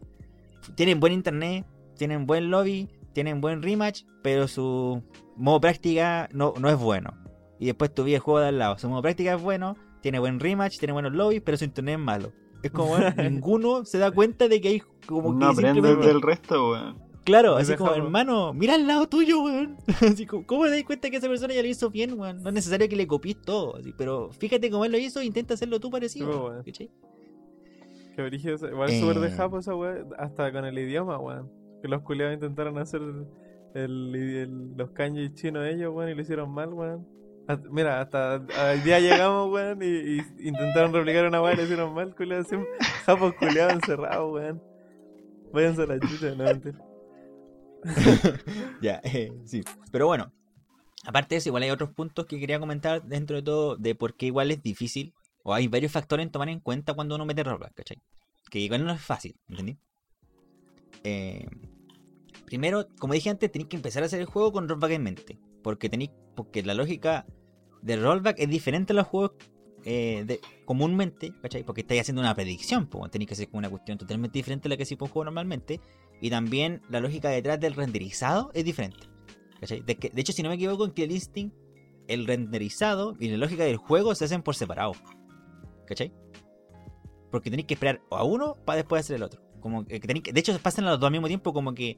tienen buen internet, tienen buen lobby, tienen buen rematch, pero su modo práctica no, no es bueno. Y después tu videojuego de al lado, su modo práctica es bueno, tiene buen rematch, tiene buenos lobbies, pero su internet es malo. Es como, bueno, ninguno se da cuenta de que hay como no que aprendes simplemente- del resto, weón. Claro, así como, hermano, mira al lado tuyo, weón. Así como, ¿cómo te das cuenta que esa persona ya lo hizo bien, weón? No es necesario que le copies todo, así, pero fíjate cómo él lo hizo e intenta hacerlo tú parecido. Sí, weón, weón. ¿cachai? Qué eso. Igual súper de Eh. japo esa weá, hasta con el idioma, weón. Que los culiados intentaron hacer el, el- los kanji chinos ellos, weón, y lo hicieron mal, weón. Mira, hasta al día llegamos, weón, y, y intentaron replicar una weá y lo hicieron mal, culiados. Japos culiados encerrados, weón. Váyanse a la chucha, no mentira. Ya, eh, sí. Pero bueno, aparte de eso, igual hay otros puntos que quería comentar dentro de todo de por qué igual es difícil, o hay varios factores en tomar en cuenta cuando uno mete rollback, ¿cachai? Que igual no es fácil, ¿entendí? Eh, primero, como dije antes, tenéis que empezar a hacer el juego con rollback en mente. Porque tenéis, porque la lógica de rollback es diferente a los juegos eh, de, comúnmente, ¿cachai? Porque estáis haciendo una predicción, pues tenéis que hacer como una cuestión totalmente diferente a la que se puede juego normalmente. Y también la lógica detrás del renderizado es diferente. De, que- de hecho, si no me equivoco, en Clear Instinct, el renderizado y la lógica del juego se hacen por separado. ¿Cachai? Porque tenéis que esperar a uno para después hacer el otro. Como que tenéis que- de hecho, pasan los dos al mismo tiempo, como que.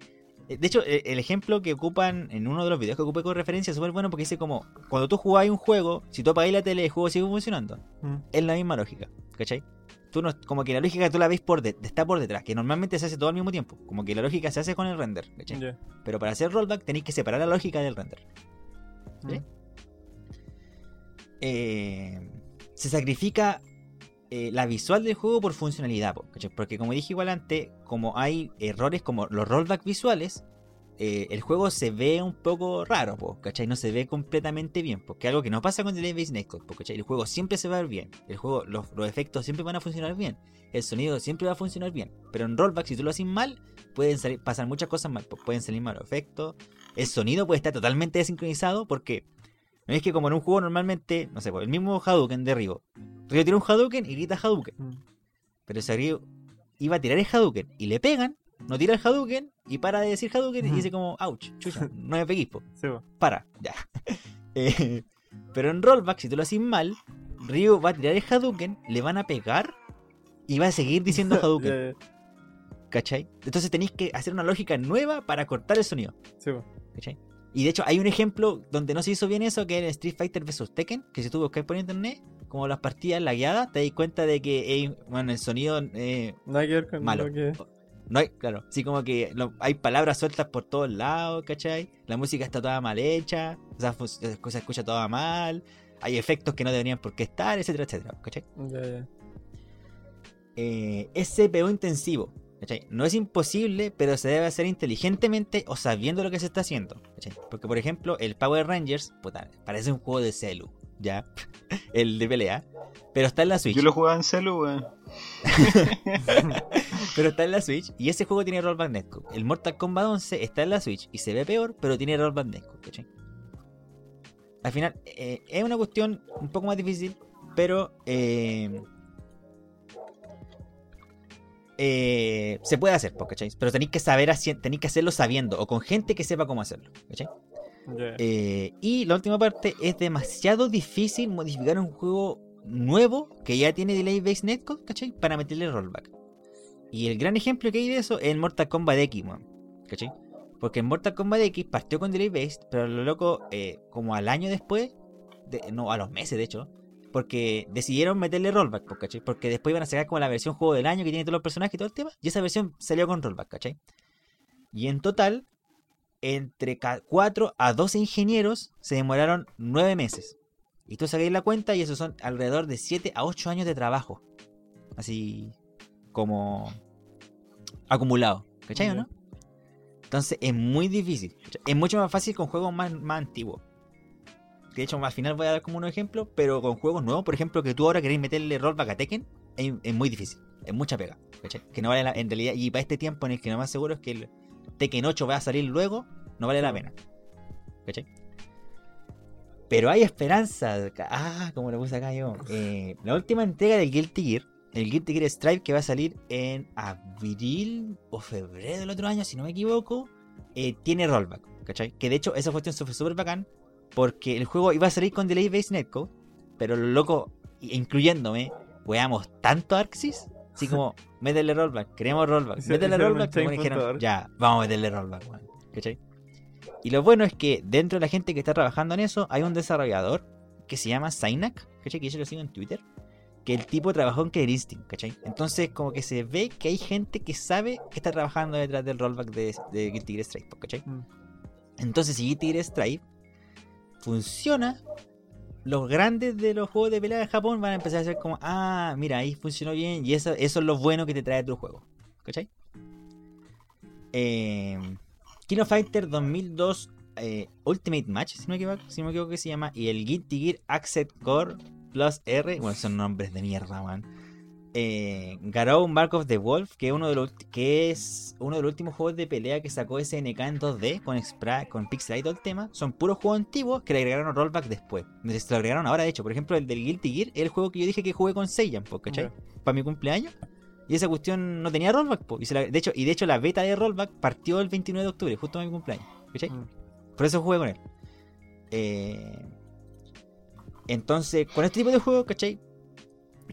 eh, De hecho, e- el ejemplo que ocupan en uno de los videos que ocupé con referencia es súper bueno porque dice como, cuando tú jugáis un juego, si tú apagáis la tele, el juego sigue funcionando. Mm. Es la misma lógica, ¿cachai? Tú no, como que la lógica tú la ves por de- está por detrás, que normalmente se hace todo al mismo tiempo. Como que la lógica se hace con el render. Pero para hacer rollback tenéis que separar la lógica del render. ¿sí? Eh, se sacrifica eh, la visual del juego por funcionalidad, porque como dije igual antes, como hay errores como los rollback visuales, eh, el juego se ve un poco raro, po, ¿cachai? No se ve completamente bien, porque algo que no pasa con Delay Based Netcode, po, ¿cachai? El juego siempre se va a ver bien, el juego, los, los efectos siempre van a funcionar bien, el sonido siempre va a funcionar bien, pero en rollback si tú lo haces mal, pueden salir, pasar muchas cosas mal, po, pueden salir malos efectos, el sonido puede estar totalmente desincronizado porque no es que como en un juego normalmente, no sé, el mismo Hadouken de Ryo, Ryo tira un Hadouken y grita Hadouken, Mm. pero si Ryo iba a tirar el Hadouken y le pegan, no tira el Hadouken y para de decir Hadouken y dice como, ouch, chucha, no me peguís, po Sí, po. para, ya. Eh, pero en rollback, si tú lo haces mal, Ryu va a tirar el Hadouken, le van a pegar y va a seguir diciendo Hadouken. ¿cachai? Entonces tenéis que hacer una lógica nueva para cortar el sonido, Sí, po. ¿cachai? Y de hecho hay un ejemplo donde no se hizo bien eso, que era Street Fighter vs Tekken, que si tú buscas por internet, como las partidas lagueadas, te das cuenta de que bueno, el sonido eh, que ver con Malo. lo que. No hay, claro, sí como que lo- hay palabras sueltas por todos lados, ¿cachai? La música está toda mal hecha, o sea, fu- se escucha toda mal, hay efectos que no deberían por qué estar, etcétera, etcétera, ¿cachai? Eh, es CPU intensivo, ¿cachai? No es imposible, pero se debe hacer inteligentemente o sabiendo lo que se está haciendo, ¿cachai? Porque, por ejemplo, el Power Rangers, puta, parece un juego de celu, ¿ya? el de pelea, pero está en la Switch. Yo lo jugaba en celu, weón. Pero está en la Switch y ese juego tiene rollback netcode. El Mortal Kombat 11 está en la Switch y se ve peor, pero tiene rollback netcode, ¿cachai? Al final, eh, es una cuestión un poco más difícil, pero eh, eh, se puede hacer, ¿cachai? Pero tenéis que saber, tenéis que hacerlo sabiendo o con gente que sepa cómo hacerlo, ¿cachai? Eh, y la última parte es demasiado difícil modificar un juego nuevo que ya tiene delay based netcode, ¿cachai? Para meterle rollback. Y el gran ejemplo que hay de eso es el Mortal Kombat X, ¿cachai? Porque en Mortal Kombat X partió con delay based, pero lo loco, eh, como al año después, de- no, a los meses de hecho, porque decidieron meterle rollback, pues, ¿cachai? Porque después iban a sacar como la versión juego del año que tiene todos los personajes y todo el tema, y esa versión salió con rollback, ¿cachai? Y en total, entre 4 a 12 ingenieros se demoraron 9 meses. Y tú sacáis la cuenta y eso son alrededor de 7 a 8 años de trabajo. Así como acumulado. ¿Cachai o no? Entonces es muy difícil. Es mucho más fácil con juegos más, más antiguos. De hecho, al final voy a dar como un ejemplo, pero con juegos nuevos, por ejemplo, que tú ahora queréis meterle rollback a Tekken, es, es muy difícil. Es mucha pega. ¿cachai? Que no vale la, en realidad, y para este tiempo en el que lo más seguro es que el Tekken 8 va a salir luego, no vale la pena. ¿Cachai? Pero hay esperanza. Ah, como lo puse acá yo. Eh, la última entrega del Guilty Gear, el Guilty Gear Strive, que va a salir en abril o febrero del otro año, si no me equivoco, eh, tiene rollback. ¿Cachai? Que de hecho esa cuestión fue súper bacán, porque el juego iba a salir con Delay Based Netcode, pero lo loco, incluyéndome, weamos tanto Arxis, así como, métele rollback, queremos rollback, métele rollback, bueno, dijeron, ya, vamos a meterle rollback. ¿Cachai? Y lo bueno es que dentro de la gente que está trabajando en eso, hay un desarrollador que se llama Synac, ¿cachai? Que yo lo sigo en Twitter. Que el tipo trabajó en Killer Instinct, ¿cachai? Entonces, como que se ve que hay gente que sabe que está trabajando detrás del rollback de, de Guilty Gear Strive, ¿cachai? Mm. Entonces, si Guilty Gear Strive funciona, los grandes de los juegos de pelea de Japón van a empezar a ser como, ah, mira, ahí funcionó bien, y eso, eso es lo bueno que te trae tu juego, ¿cachai? Eh, Kino Fighter 2002 eh, Ultimate Match, si no, me equivoco, si no me equivoco que se llama, y el Guilty Gear Accent Core Plus R, bueno, son nombres de mierda, man. Eh, Garou Mark of the Wolf, que es uno de los que es uno de los últimos juegos de pelea que sacó SNK en 2D con Spra- con Pixel y todo el tema, son puros juegos antiguos que le agregaron rollback después. Se lo agregaron ahora, de hecho, por ejemplo, el del Guilty Gear, es el juego que yo dije que jugué con Seiyan, po, ¿cachai? Para mi cumpleaños. Y esa cuestión no tenía rollback, po, y, se la- de hecho, y de hecho la beta de rollback partió el 29 de octubre, justo para mi cumpleaños. ¿Cachai? Mm. Por eso jugué con él. Eh, entonces, con este tipo de juegos, ¿cachai?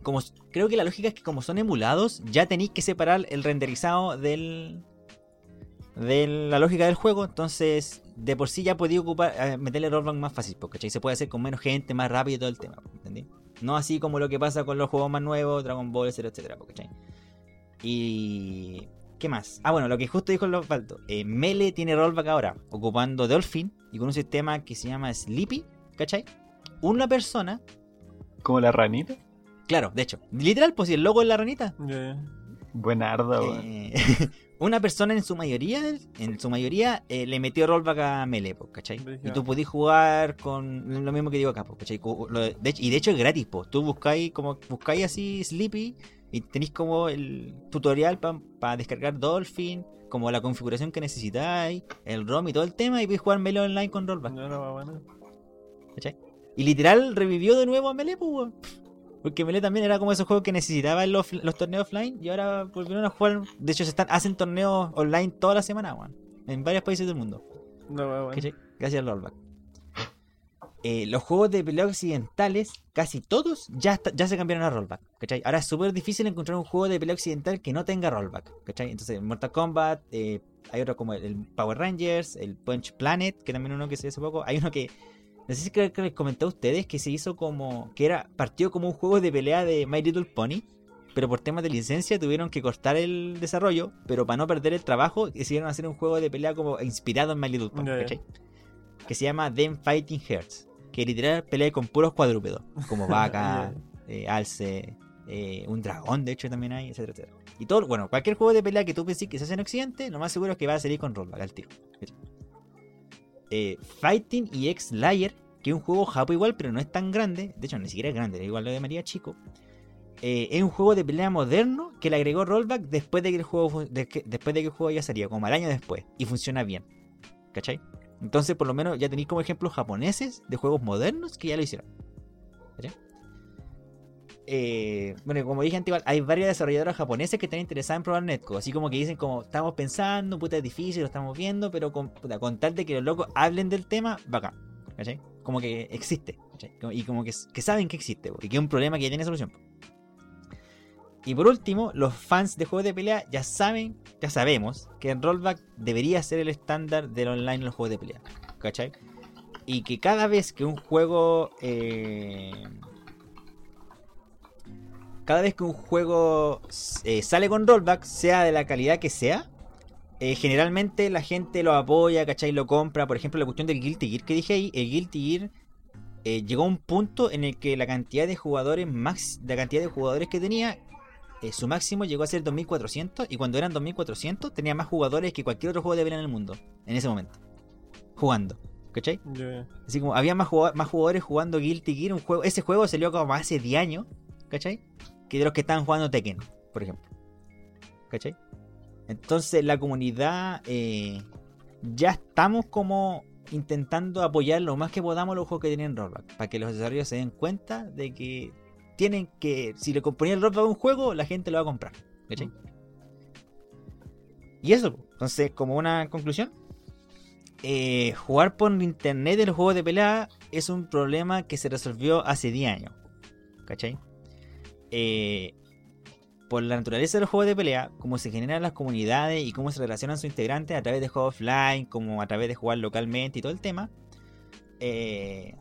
Como, creo que la lógica es que como son emulados, ya tenéis que separar el renderizado del de la lógica del juego. Entonces, de por sí ya podía ocupar, eh, meterle rollback más fácil, ¿cachai? Se puede hacer con menos gente, más rápido y todo el tema, ¿entendí? No así como lo que pasa con los juegos más nuevos, Dragon Ball, etcétera, etcétera, ¿cachai? Y ¿Qué más? Ah, bueno, lo que justo dijo el Osvaldo. Eh, Mele tiene rollback ahora, ocupando Dolphin y con un sistema que se llama Sleepy, ¿cachai? Una persona, Como la ranita. claro, de hecho, literal, pues si el logo es la ranita. Ya. Buenarda, weón. Eh, una persona en su mayoría, en su mayoría, eh, le metió rollback a Melee, pues, ¿cachai? Y tú podís jugar con lo mismo que digo acá, pues, ¿cachai? Y de hecho es gratis, pues. Tú buscáis como buscáis así Sleepy y tenéis como el tutorial para descargar Dolphin, como la configuración que necesitáis, el ROM y todo el tema, y podéis jugar Melee online con rollback. No, no, bueno. ¿cachai? Y literal revivió de nuevo a Melee, pues, weón. Porque Melee también era como esos juegos que necesitaban los, los torneos offline y ahora volvieron a jugar. De hecho, se están, hacen torneos online toda la semana, weón. En varios países del mundo. No, bueno. ¿cachai? Gracias al rollback. Eh, los juegos de pelea occidentales, casi todos, ya, está- ya se cambiaron a rollback. ¿cachai? Ahora es súper difícil encontrar un juego de pelea occidental que no tenga rollback. ¿cachai? Entonces, Mortal Kombat, eh, hay otro como el, el Power Rangers, el Punch Planet, que también uno que se hizo hace poco. Hay uno que, no sé si creo que les comenté a ustedes, que se hizo como, que era, partió como un juego de pelea de My Little Pony. Pero por temas de licencia tuvieron que cortar el desarrollo. Pero para no perder el trabajo, decidieron hacer un juego de pelea como inspirado en My Little Pony. ¿cachai? que se llama Them Fighting Hearts, que literal pelea con puros cuadrúpedos, como vaca, eh, alce, eh, un dragón, de hecho también hay, etcétera, etcétera. Y todo, bueno, cualquier juego de pelea que tú penses que se hace en Occidente, lo más seguro es que va a salir con rollback al tiro. Eh, Fighting y X Layer, que es un juego japo igual, pero no es tan grande, de hecho ni siquiera es grande, es igual lo de María Chico. Eh, es un juego de pelea moderno que le agregó rollback después de que el juego de que- después de que el juego ya salió, como al año después, y funciona bien. ¿Cachai? Entonces, por lo menos, ya tenéis como ejemplos japoneses de juegos modernos que ya lo hicieron. Eh, bueno, como dije antes, hay varias desarrolladoras japonesas que están interesadas en probar Netcode. Así como que dicen, como, estamos pensando, puta, es difícil, lo estamos viendo, pero con, puta, con tal de que los locos hablen del tema, bacán. ¿Cachai? Como que existe. Y como que, que saben que existe, y que es un problema que ya tiene solución. Y por último, los fans de juegos de pelea ya saben, ya sabemos, que el rollback debería ser el estándar del online en los juegos de pelea. ¿Cachai? Y que cada vez que un juego. eh, cada vez que un juego eh, sale con rollback, sea de la calidad que sea, eh, generalmente la gente lo apoya, ¿cachai? Lo compra. Por ejemplo, la cuestión del Guilty Gear que dije ahí, el Guilty Gear llegó a un punto en el que la cantidad de jugadores la cantidad de jugadores que tenía, eh, su máximo llegó a ser 2400 y cuando eran 2400 tenía más jugadores que cualquier otro juego de pelea en el mundo en ese momento. Jugando, ¿cachai? Ya. Así como había más, más jugadores jugando Guilty Gear, un juego, ese juego salió como hace 10 años, ¿cachai? Que de los que estaban jugando Tekken, por ejemplo. ¿Cachai? Entonces la comunidad eh, ya estamos como intentando apoyar lo más que podamos los juegos que tienen rollback, para que los desarrolladores se den cuenta de que tienen que, si le componían el rollback a un juego, la gente lo va a comprar. ¿Cachai? Y eso, entonces como una conclusión, eh, jugar por internet en los juegos de pelea es un problema que se resolvió hace 10 años. ¿Cachai? Eh, por la naturaleza de los juegos de pelea, cómo se generan las comunidades y cómo se relacionan sus integrantes a través de juegos offline, como a través de jugar localmente y todo el tema. eh,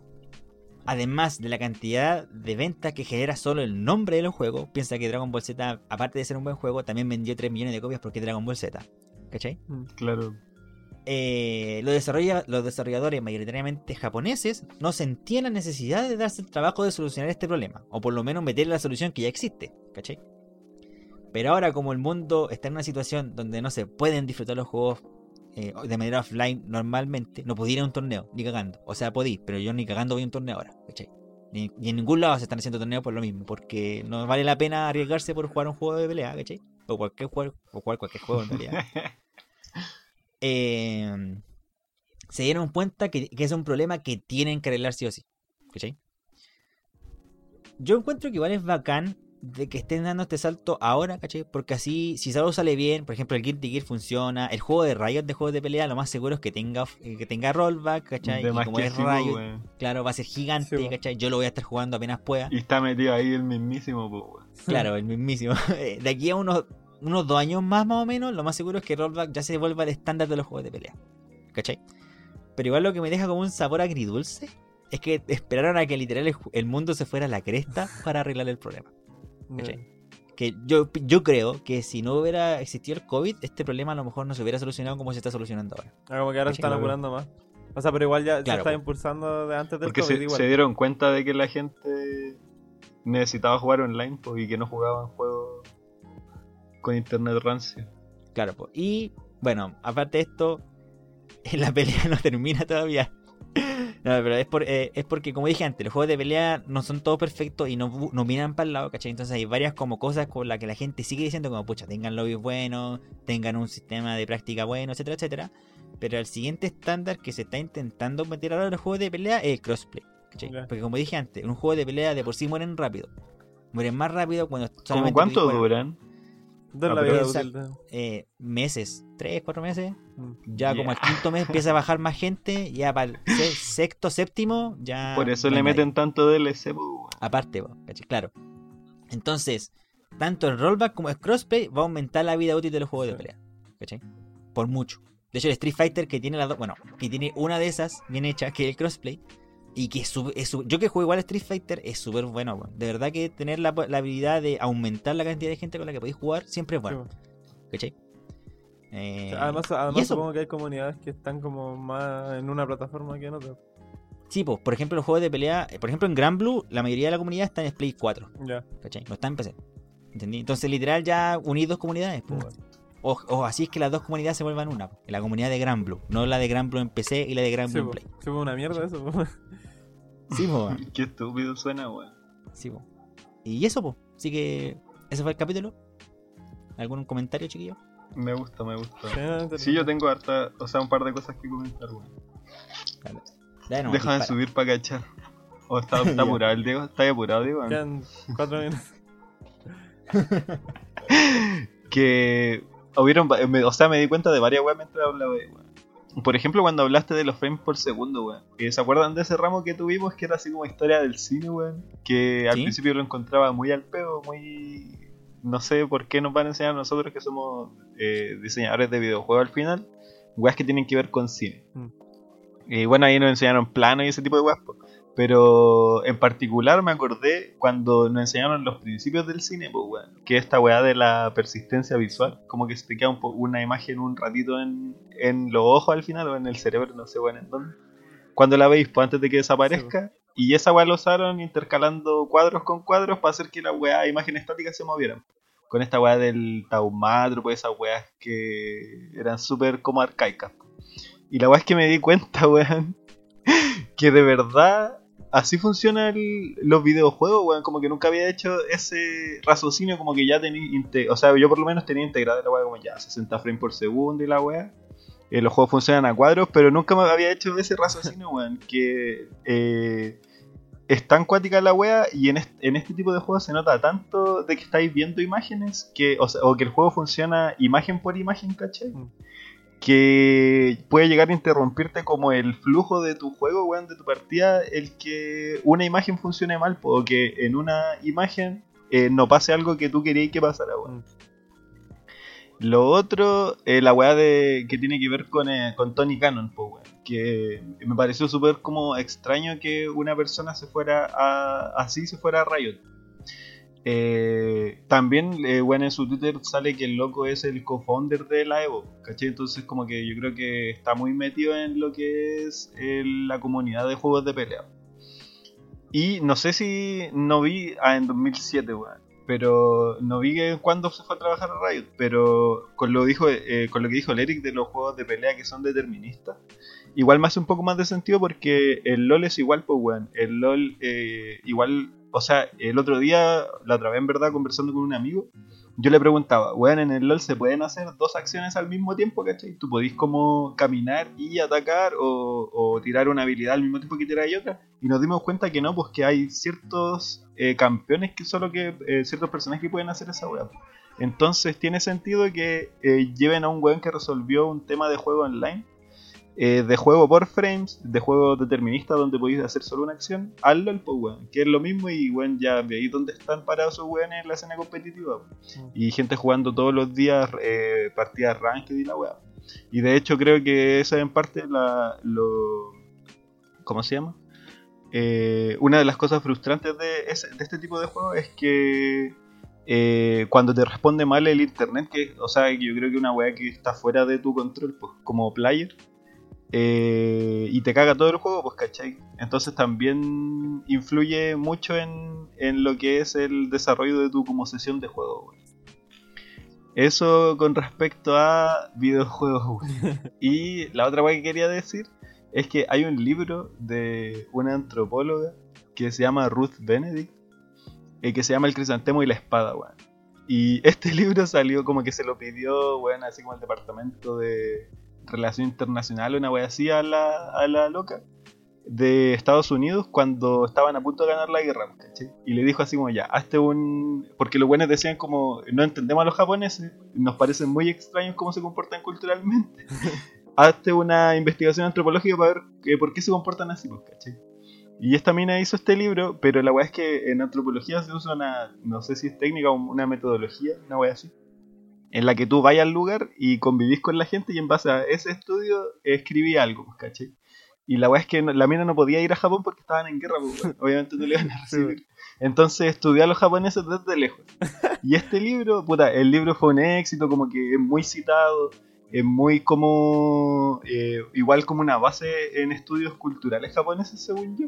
además de la cantidad de ventas que genera solo el nombre de los juegos, piensa que Dragon Ball Z, aparte de ser un buen juego, también vendió 3 millones de copias porque es Dragon Ball Z. ¿Cachai? Claro. eh, los, desarrolla- los desarrolladores mayoritariamente japoneses no sentían la necesidad de darse el trabajo de solucionar este problema, o por lo menos meter la solución que ya existe, ¿cachai? Pero ahora como el mundo está en una situación donde no se pueden disfrutar los juegos eh, de manera offline normalmente, no podía ir a un torneo, ni cagando. O sea, podí, pero yo ni cagando voy a un torneo ahora, ¿cachai? Ni, ni en ningún lado se están haciendo torneos por lo mismo, porque no vale la pena arriesgarse por jugar un juego de pelea, ¿cachai? O cualquier juego, o jugar cualquier juego en realidad eh, se dieron cuenta que, que es un problema que tienen que arreglar sí o sí. ¿Cachai? Yo encuentro que igual es bacán de que estén dando este salto ahora, ¿cachai? Porque así, si algo sale bien, por ejemplo, el Guilty Gear funciona, el juego de Riot de juegos de pelea, lo más seguro es que tenga, eh, que tenga rollback, ¿cachai? De Y más como que es Riot, claro, va a ser gigante, Sí. ¿cachai? Yo lo voy a estar jugando apenas pueda. Y está metido ahí el mismísimo, pues. Claro, el mismísimo. De aquí a unos, unos dos años más, más o menos, lo más seguro es que Rollback ya se vuelva el estándar de los juegos de pelea. ¿Cachai? Pero igual lo que me deja como un sabor agridulce es que esperaron a que literal el mundo se fuera a la cresta para arreglar el problema. Que yo, yo creo que si no hubiera existido el COVID, este problema a lo mejor no se hubiera solucionado como se está solucionando ahora. Ah, como que ahora se están apurando más. O sea, pero igual ya se Claro, está po. impulsando de antes del Porque COVID se, igual. se dieron cuenta de que la gente necesitaba jugar online po, y que no jugaban juegos con internet rancio. Claro, pues. Y bueno, aparte de esto, la pelea no termina todavía. No, pero es, por, eh, es porque, como dije antes, los juegos de pelea no son todos perfectos y no, no miran para el lado, ¿cachai? Entonces hay varias como cosas con las que la gente sigue diciendo como, pucha, tengan lobbies buenos, tengan un sistema de práctica bueno, etcétera, etcétera. Pero el siguiente estándar que se está intentando meter ahora en los juegos de pelea es el crossplay, ¿cachai? Porque como dije antes, un juego de pelea de por sí mueren rápido. Mueren más rápido cuando ¿Cómo cuánto duran? De Ah, la vida esa- útil de- eh, meses, tres, cuatro meses. Mm. Ya como al quinto mes empieza a bajar más gente, ya para el se- sexto, séptimo, ya. Por eso le meten tanto DLC, weón. Aparte, ¿cachai? claro. Entonces, tanto el rollback como el crossplay va a aumentar la vida útil de los juegos de pelea. ¿Cachai? Por mucho. De hecho, el Street Fighter que tiene las dos, bueno, que tiene una de esas bien hecha, que es el crossplay. Y que es su- es su- yo que juego igual a Street Fighter es súper bueno. De verdad que tener la, la habilidad de aumentar la cantidad de gente con la que podéis jugar siempre es bueno. ¿Cachai? Eh, Además, además supongo que hay comunidades que están como más en una plataforma que en otra. Sí, pues, por ejemplo, los juegos de pelea, eh, por ejemplo, en Gran Blue, la mayoría de la comunidad está en Play 4, Ya. ¿cachai? No está en PC. ¿Entendí? Entonces, literal, ya unís dos comunidades, pues, Mm. O, o así es que las dos comunidades se vuelvan una, po. la comunidad de Gran Blue, no la de Gran Blue en PC y la de Gran Sí, Blue en po. Play. Sí, po, una mierda eso. po. Sí, po, weón. Qué estúpido suena, weón. sí, po. Y eso, pues. Así que, ese fue el capítulo. ¿Algún comentario, chiquillo? Me gusta, me gusta. Sí, yo tengo harta, o sea, un par de cosas que comentar, weón. Nomás, Déjame dispara. subir para cachar. O está, está apurado el Diego, está apurado, Diego. Quedan cuatro minutos. que hubieron, va- me- o sea, me di cuenta de varias weas mientras hablaba, weón. Por ejemplo, cuando hablaste de los frames por segundo, weón. Eh, ¿Se acuerdan de ese ramo que tuvimos que era así como historia del cine, weón? Que al Sí. principio lo encontraba muy al peo, muy... No sé por qué nos van a enseñar a nosotros que somos eh, diseñadores de videojuegos al final. Weas que tienen que ver con cine. Mm. Y bueno, ahí nos enseñaron planos y ese tipo de weas. po. Pero en particular me acordé cuando nos enseñaron los principios del cine, pues, weón. Que esta weá de la persistencia visual, como que se te queda un una imagen un ratito en, en los ojos al final o en el cerebro, no sé, weón, en dónde. Cuando la veis, pues antes de que desaparezca. y esa weá lo usaron intercalando cuadros con cuadros para hacer que la weá, imagen estática se movieran. Con esta weá del taumatro, pues esas weas que eran súper como arcaicas. Y la weá es que me di cuenta, weón, que de verdad así funcionan los videojuegos, weón. Como que nunca había hecho ese raciocinio, como que ya tenía. O sea, yo por lo menos tenía integrada la weá como ya 60 frames por segundo y la weá. Eh, los juegos funcionan a cuadros, pero nunca me había hecho ese raciocinio, weón. Que eh, es tan cuática la weá y en este, en este tipo de juegos se nota tanto de que estáis viendo imágenes que, o, sea, o que el juego funciona imagen por imagen, ¿cachai? Que puede llegar a interrumpirte como el flujo de tu juego, weón, de tu partida, el que una imagen funcione mal, o que en una imagen eh, no pase algo que tú querías que pasara, weón. Lo otro, eh, la weá de, que tiene que ver con, eh, con Tony Cannon, weón, que me pareció súper como extraño que una persona se fuera a, así se fuera a Riot. Eh, también, eh, bueno, en su Twitter sale que el loco es el co-founder de la Evo, ¿cachai? Entonces como que yo creo que está muy metido en lo que es eh, la comunidad de juegos de pelea. Y no sé si no vi, ah, en 2007, weón. Pero no vi que cuándo se fue a trabajar a Riot. Pero con lo, dijo, con lo que dijo el Eric de los juegos de pelea que son deterministas, igual me hace un poco más de sentido porque el LOL es igual, pues, weón. El LOL, igual, o sea, el otro día, la otra vez en verdad, conversando con un amigo, yo le preguntaba, weón, en el LOL se pueden hacer dos acciones al mismo tiempo, ¿cachai? Tú podís como caminar y atacar o, o tirar una habilidad al mismo tiempo que tirar otra. Y nos dimos cuenta que no, pues que hay ciertos eh, campeones que solo que, eh, ciertos personajes que pueden hacer esa weá. Entonces tiene sentido que eh, lleven a un weón que resolvió un tema de juego online eh, de juego por frames, de juego determinista donde podéis hacer solo una acción, al LOL, pues weón, que es lo mismo y weón, ya veis dónde están parados esos weones en la escena competitiva. weón. Y gente jugando todos los días eh, partidas ranked y la weá. Y de hecho creo que esa es en parte la, lo... ¿Cómo se llama? Eh, una de las cosas frustrantes de, ese- de este tipo de juegos es que eh, cuando te responde mal el internet, que, o sea, yo creo que una weá que está fuera de tu control, pues, como player, eh, y te caga todo el juego, pues, ¿cachai? Entonces también influye mucho en, en lo que es el desarrollo de tu como sesión de juego. Eso con respecto a videojuegos. Y la otra weá que quería decir es que hay un libro de una antropóloga que se llama Ruth Benedict, eh, que se llama El crisantemo y la espada, weón. Y este libro salió como que se lo pidió, weón, así como el departamento de relación internacional, una wea así a la, a la loca de Estados Unidos cuando estaban a punto de ganar la guerra, ¿cachai? Y le dijo así como ya, hazte un... Porque los buenos decían como, no entendemos a los japoneses, nos parecen muy extraños cómo se comportan culturalmente. hazte una investigación antropológica para ver que, por qué se comportan así, pues, ¿cachai? Y esta mina hizo este libro, pero la weá es que en antropología se usa una, no sé si es técnica o una metodología, una weá así, en la que tú vayas al lugar y convivís con la gente y en base a ese estudio escribí algo, pues, ¿cachai? Y la weá es que la mina no podía ir a Japón porque estaban en guerra, pues, obviamente no le iban a recibir. Entonces estudió a los japoneses desde lejos. Y este libro, puta, el libro fue un éxito, como que es muy citado, es muy como, eh, igual como una base en estudios culturales japoneses, según yo.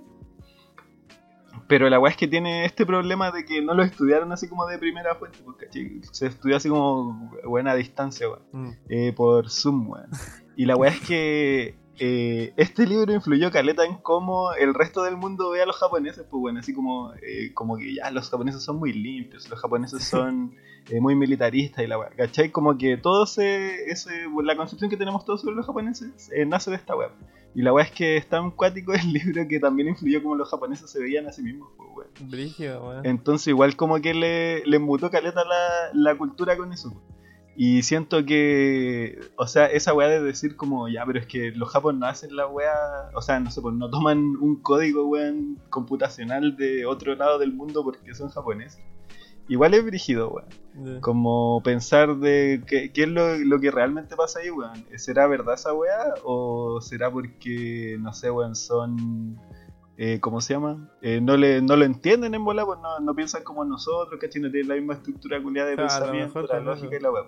Pero la weá es que tiene este problema de que no lo estudiaron así como de primera fuente, ¿cachai? Se estudió así como buena distancia, weón Mm. eh, por Zoom, weón. Y la weá es que eh, este libro influyó caleta en cómo el resto del mundo ve a los japoneses, pues bueno, así como, eh, como que ya los japoneses son muy limpios, los japoneses son eh, muy militaristas y la weá, ¿cachai? Como que todo ese, ese, la concepción que tenemos todos sobre los japoneses nace de esta weá. Y la weá es que es tan cuático el libro que también influyó como los japoneses se veían a sí mismos, pues weón. Entonces igual como que le, le mutó caleta la, la cultura con eso. Y siento que, o sea, esa weá de decir como, ya, pero es que los japoneses no hacen la weá, o sea, no sé, pues no toman un código, weón, computacional de otro lado del mundo porque son japoneses. Igual es brígido, weón. Como pensar de qué, qué es lo, lo que realmente pasa ahí, weón. ¿Será verdad esa weá? ¿O será porque, no sé, weón, son... Eh, ¿Cómo se llama? Eh, no, le, no lo entienden en bola, pues no, no piensan como nosotros, ¿cachai? No tienen la misma estructura culiada de Claro, pensamiento, mejor la lógica y la weá.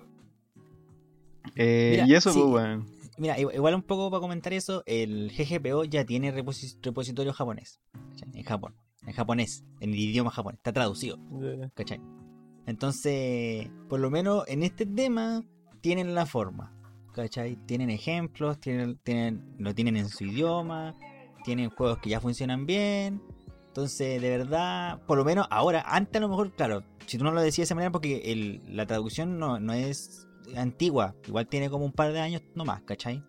Eh, Mira, y eso, sí. pues, weón. Mira, igual un poco para comentar eso, el GGPO ya tiene reposi- repositorio japonés. En Japón. En japonés, en el idioma japonés. Está traducido. ¿cachai? Entonces, por lo menos en este tema, tienen la forma. ¿Cachai? Tienen ejemplos, tienen, tienen, lo tienen en su idioma, tienen juegos que ya funcionan bien. Entonces, de verdad, por lo menos ahora, antes a lo mejor, claro, si tú no lo decías de esa manera, porque el- la traducción no, no es antigua, igual tiene como un par de años nomás, ¿cachai?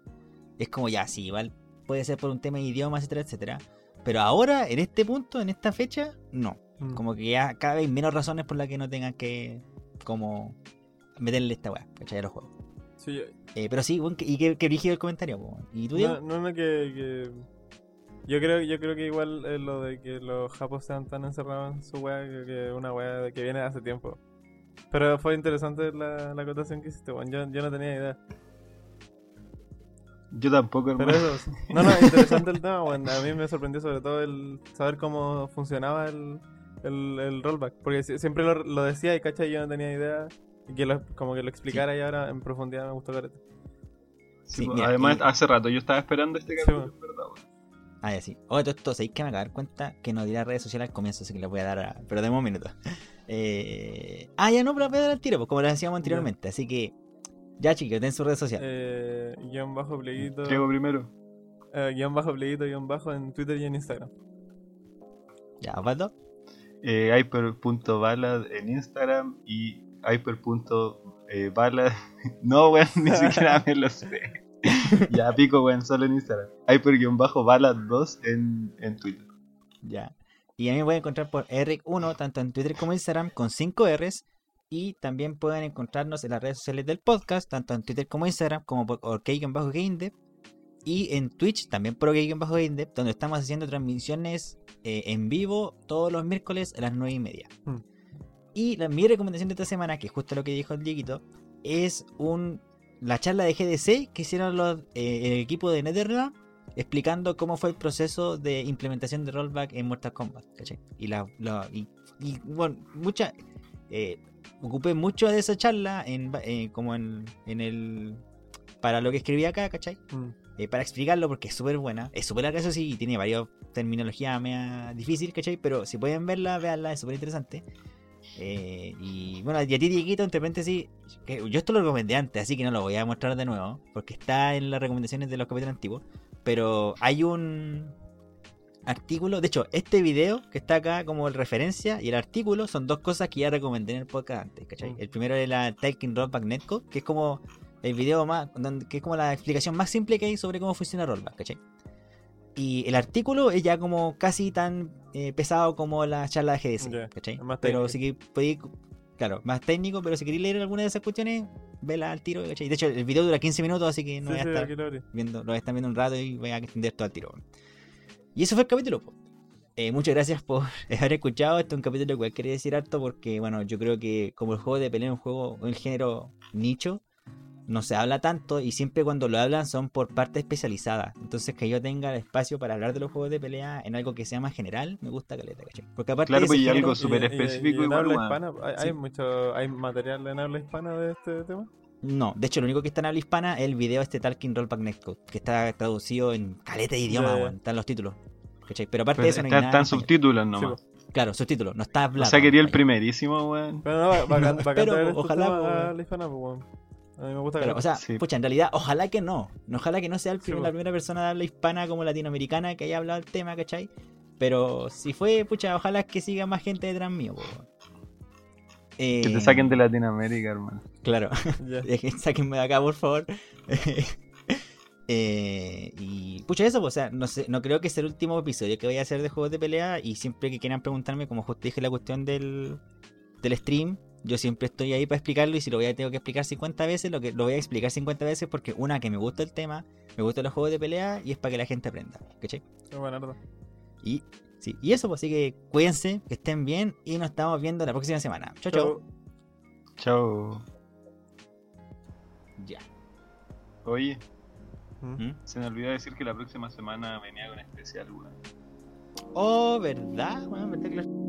Es como ya, sí, igual puede ser por un tema de idioma, etcétera, etcétera. Pero ahora, en este punto, en esta fecha, no. Mm. Como que ya cada vez hay menos razones por las que no tengan que, como, meterle esta weá, ¿cachai? A los juegos. Sí, Eh, pero sí, bueno, que- y que, que brígido el comentario, po. ¿Y tú, no, no, no, que, que- Yo creo, yo creo que igual eh, lo de que los japos sean tan encerrados en su creo que es una de que viene hace tiempo. Pero fue interesante la, la acotación que hiciste, weón. Yo, yo no tenía idea. Yo tampoco, Pero hermano. eso, no, no, interesante el tema, weón. A mí me sorprendió sobre todo el saber cómo funcionaba el, el, el rollback. Porque si- siempre lo, lo decía y cacha, yo no tenía idea. Y que lo, como que lo explicara y ahora en profundidad me gustó careta. Sí, Sí, mira, además, y- hace rato yo estaba esperando este capítulo, en verdad, weón. Ah, ya sí. Oye, todo esto, ¿sabéis que me acabo de dar cuenta que no di las redes sociales al comienzo, así que les voy a dar a... Pero demos un minuto. Eh... Ah, ya no, pero voy a dar al tiro, pues como lo decíamos anteriormente. Así que, ya chicos, den su red social. Eh, guion bajo pleguito. Diego primero. eh, guion bajo pleguito, guion bajo en Twitter y en Instagram. Ya, Osvaldo. eh, hyper.balad en Instagram y hyper.balad. no, weón, ni siquiera me lo sé. ya, pico, weón, solo en Instagram. Hyper-balad2 en, en Twitter. Ya. Y a mí me pueden encontrar por Eric1, tanto en Twitter como en Instagram, con 5 Rs. Y también pueden encontrarnos en las redes sociales del podcast, tanto en Twitter como Instagram, como por OK-GameDev. Y en Twitch, también por OK-GameDev, donde estamos haciendo transmisiones eh, en vivo todos los miércoles a las 9 y media. Hmm. Y la, mi recomendación de esta semana, que es justo lo que dijo el Dieguito, es un, la charla de GDC que hicieron los, eh, el equipo de NetherRealm explicando cómo fue el proceso de implementación de rollback en Mortal Kombat, ¿cachai? Y la, la- y, y, bueno, mucha eh, ocupé mucho de esa charla en, eh, como en, en el para lo que escribí acá, ¿cachai? Mm. Eh, para explicarlo porque es súper buena. Es súper larga, eso sí, y tiene varias terminología media difícil, ¿cachai? Pero si pueden verla, veanla, es súper interesante. Eh, y bueno, y a ti, Dieguito, entre paréntesis, que yo esto lo recomendé antes, así que no lo voy a mostrar de nuevo, porque está en las recomendaciones de los capítulos antiguos. Pero hay un artículo, de hecho, este video que está acá como referencia y el artículo son dos cosas que ya recomendé en el podcast antes, ¿cachai? Mm. El primero es la Taking Rollback Netcode, que es como el video más, que es como la explicación más simple que hay sobre cómo funciona Rollback, ¿cachai? Y el artículo es ya como casi tan eh, pesado como la charla de GDC, ¿cachai? más Pero técnico. si que podéis, claro, más técnico, pero si queréis leer alguna de esas cuestiones, vela al tiro, ¿cachai? De hecho, el video dura 15 minutos, así que no Sí, voy a sí, estar aquí lo viendo, lo están viendo un rato y voy a extender todo al tiro. Y eso fue el capítulo. Eh, muchas gracias por haber escuchado. Este es un capítulo que quería decir harto porque, bueno, yo creo que como el juego de pelea es un juego, un género nicho, no se habla tanto y siempre cuando lo hablan son por parte especializada. Entonces que yo tenga el espacio para hablar de los juegos de pelea en algo que sea más general, me gusta caleta, ¿cachai? Porque aparte Claro, de pues, y algo súper Y- y- específico y en igual, habla hispana, hay, Sí. hay mucho, hay material en habla hispana de este tema. No, de hecho lo único que está en habla hispana es el video este Talking Rollback Netcode, que está traducido en caleta de idioma, weón, están los títulos. ¿Cachai? Pero aparte Pero de eso no hay está, nada. están subtítulos Sí, nomás. po. Claro, subtítulos, no está o hablado. sea, quería el primerísimo, weón. Pero no, bacán, bacán Pero, traer estos ojalá, temas po, a weón. habla hispana, pues, weón. A mí me gusta que o sea, Sí. pucha, en realidad, ojalá que no. Ojalá que no sea el Sí, primer- po. la primera persona de habla hispana como latinoamericana que haya hablado el tema, ¿cachai? Pero si fue, pucha, ojalá que siga más gente detrás mío, po. Eh, Que te saquen de Latinoamérica, hermano. Claro, sáquenme de acá, por favor. Eh, y pucha eso, pues, o sea, no sé, no creo que sea el último episodio que voy a hacer de juegos de pelea y siempre que quieran preguntarme, como justo dije la cuestión del, del stream, yo siempre estoy ahí para explicarlo y si lo voy a tengo que explicar 50 veces, lo que lo voy a explicar 50 veces porque una que me gusta el tema, me gustan los juegos de pelea y es para que la gente aprenda, ¿cachai? Qué buena. Y sí, y eso, pues así que cuídense, que estén bien y nos estamos viendo la próxima semana. Chau, chau. Chao. Ya. Oye, Mm. ¿Mm? se me olvidó decir que la próxima semana venía con especial, weón. Oh, ¿verdad? Bueno, ¿verdad que lo-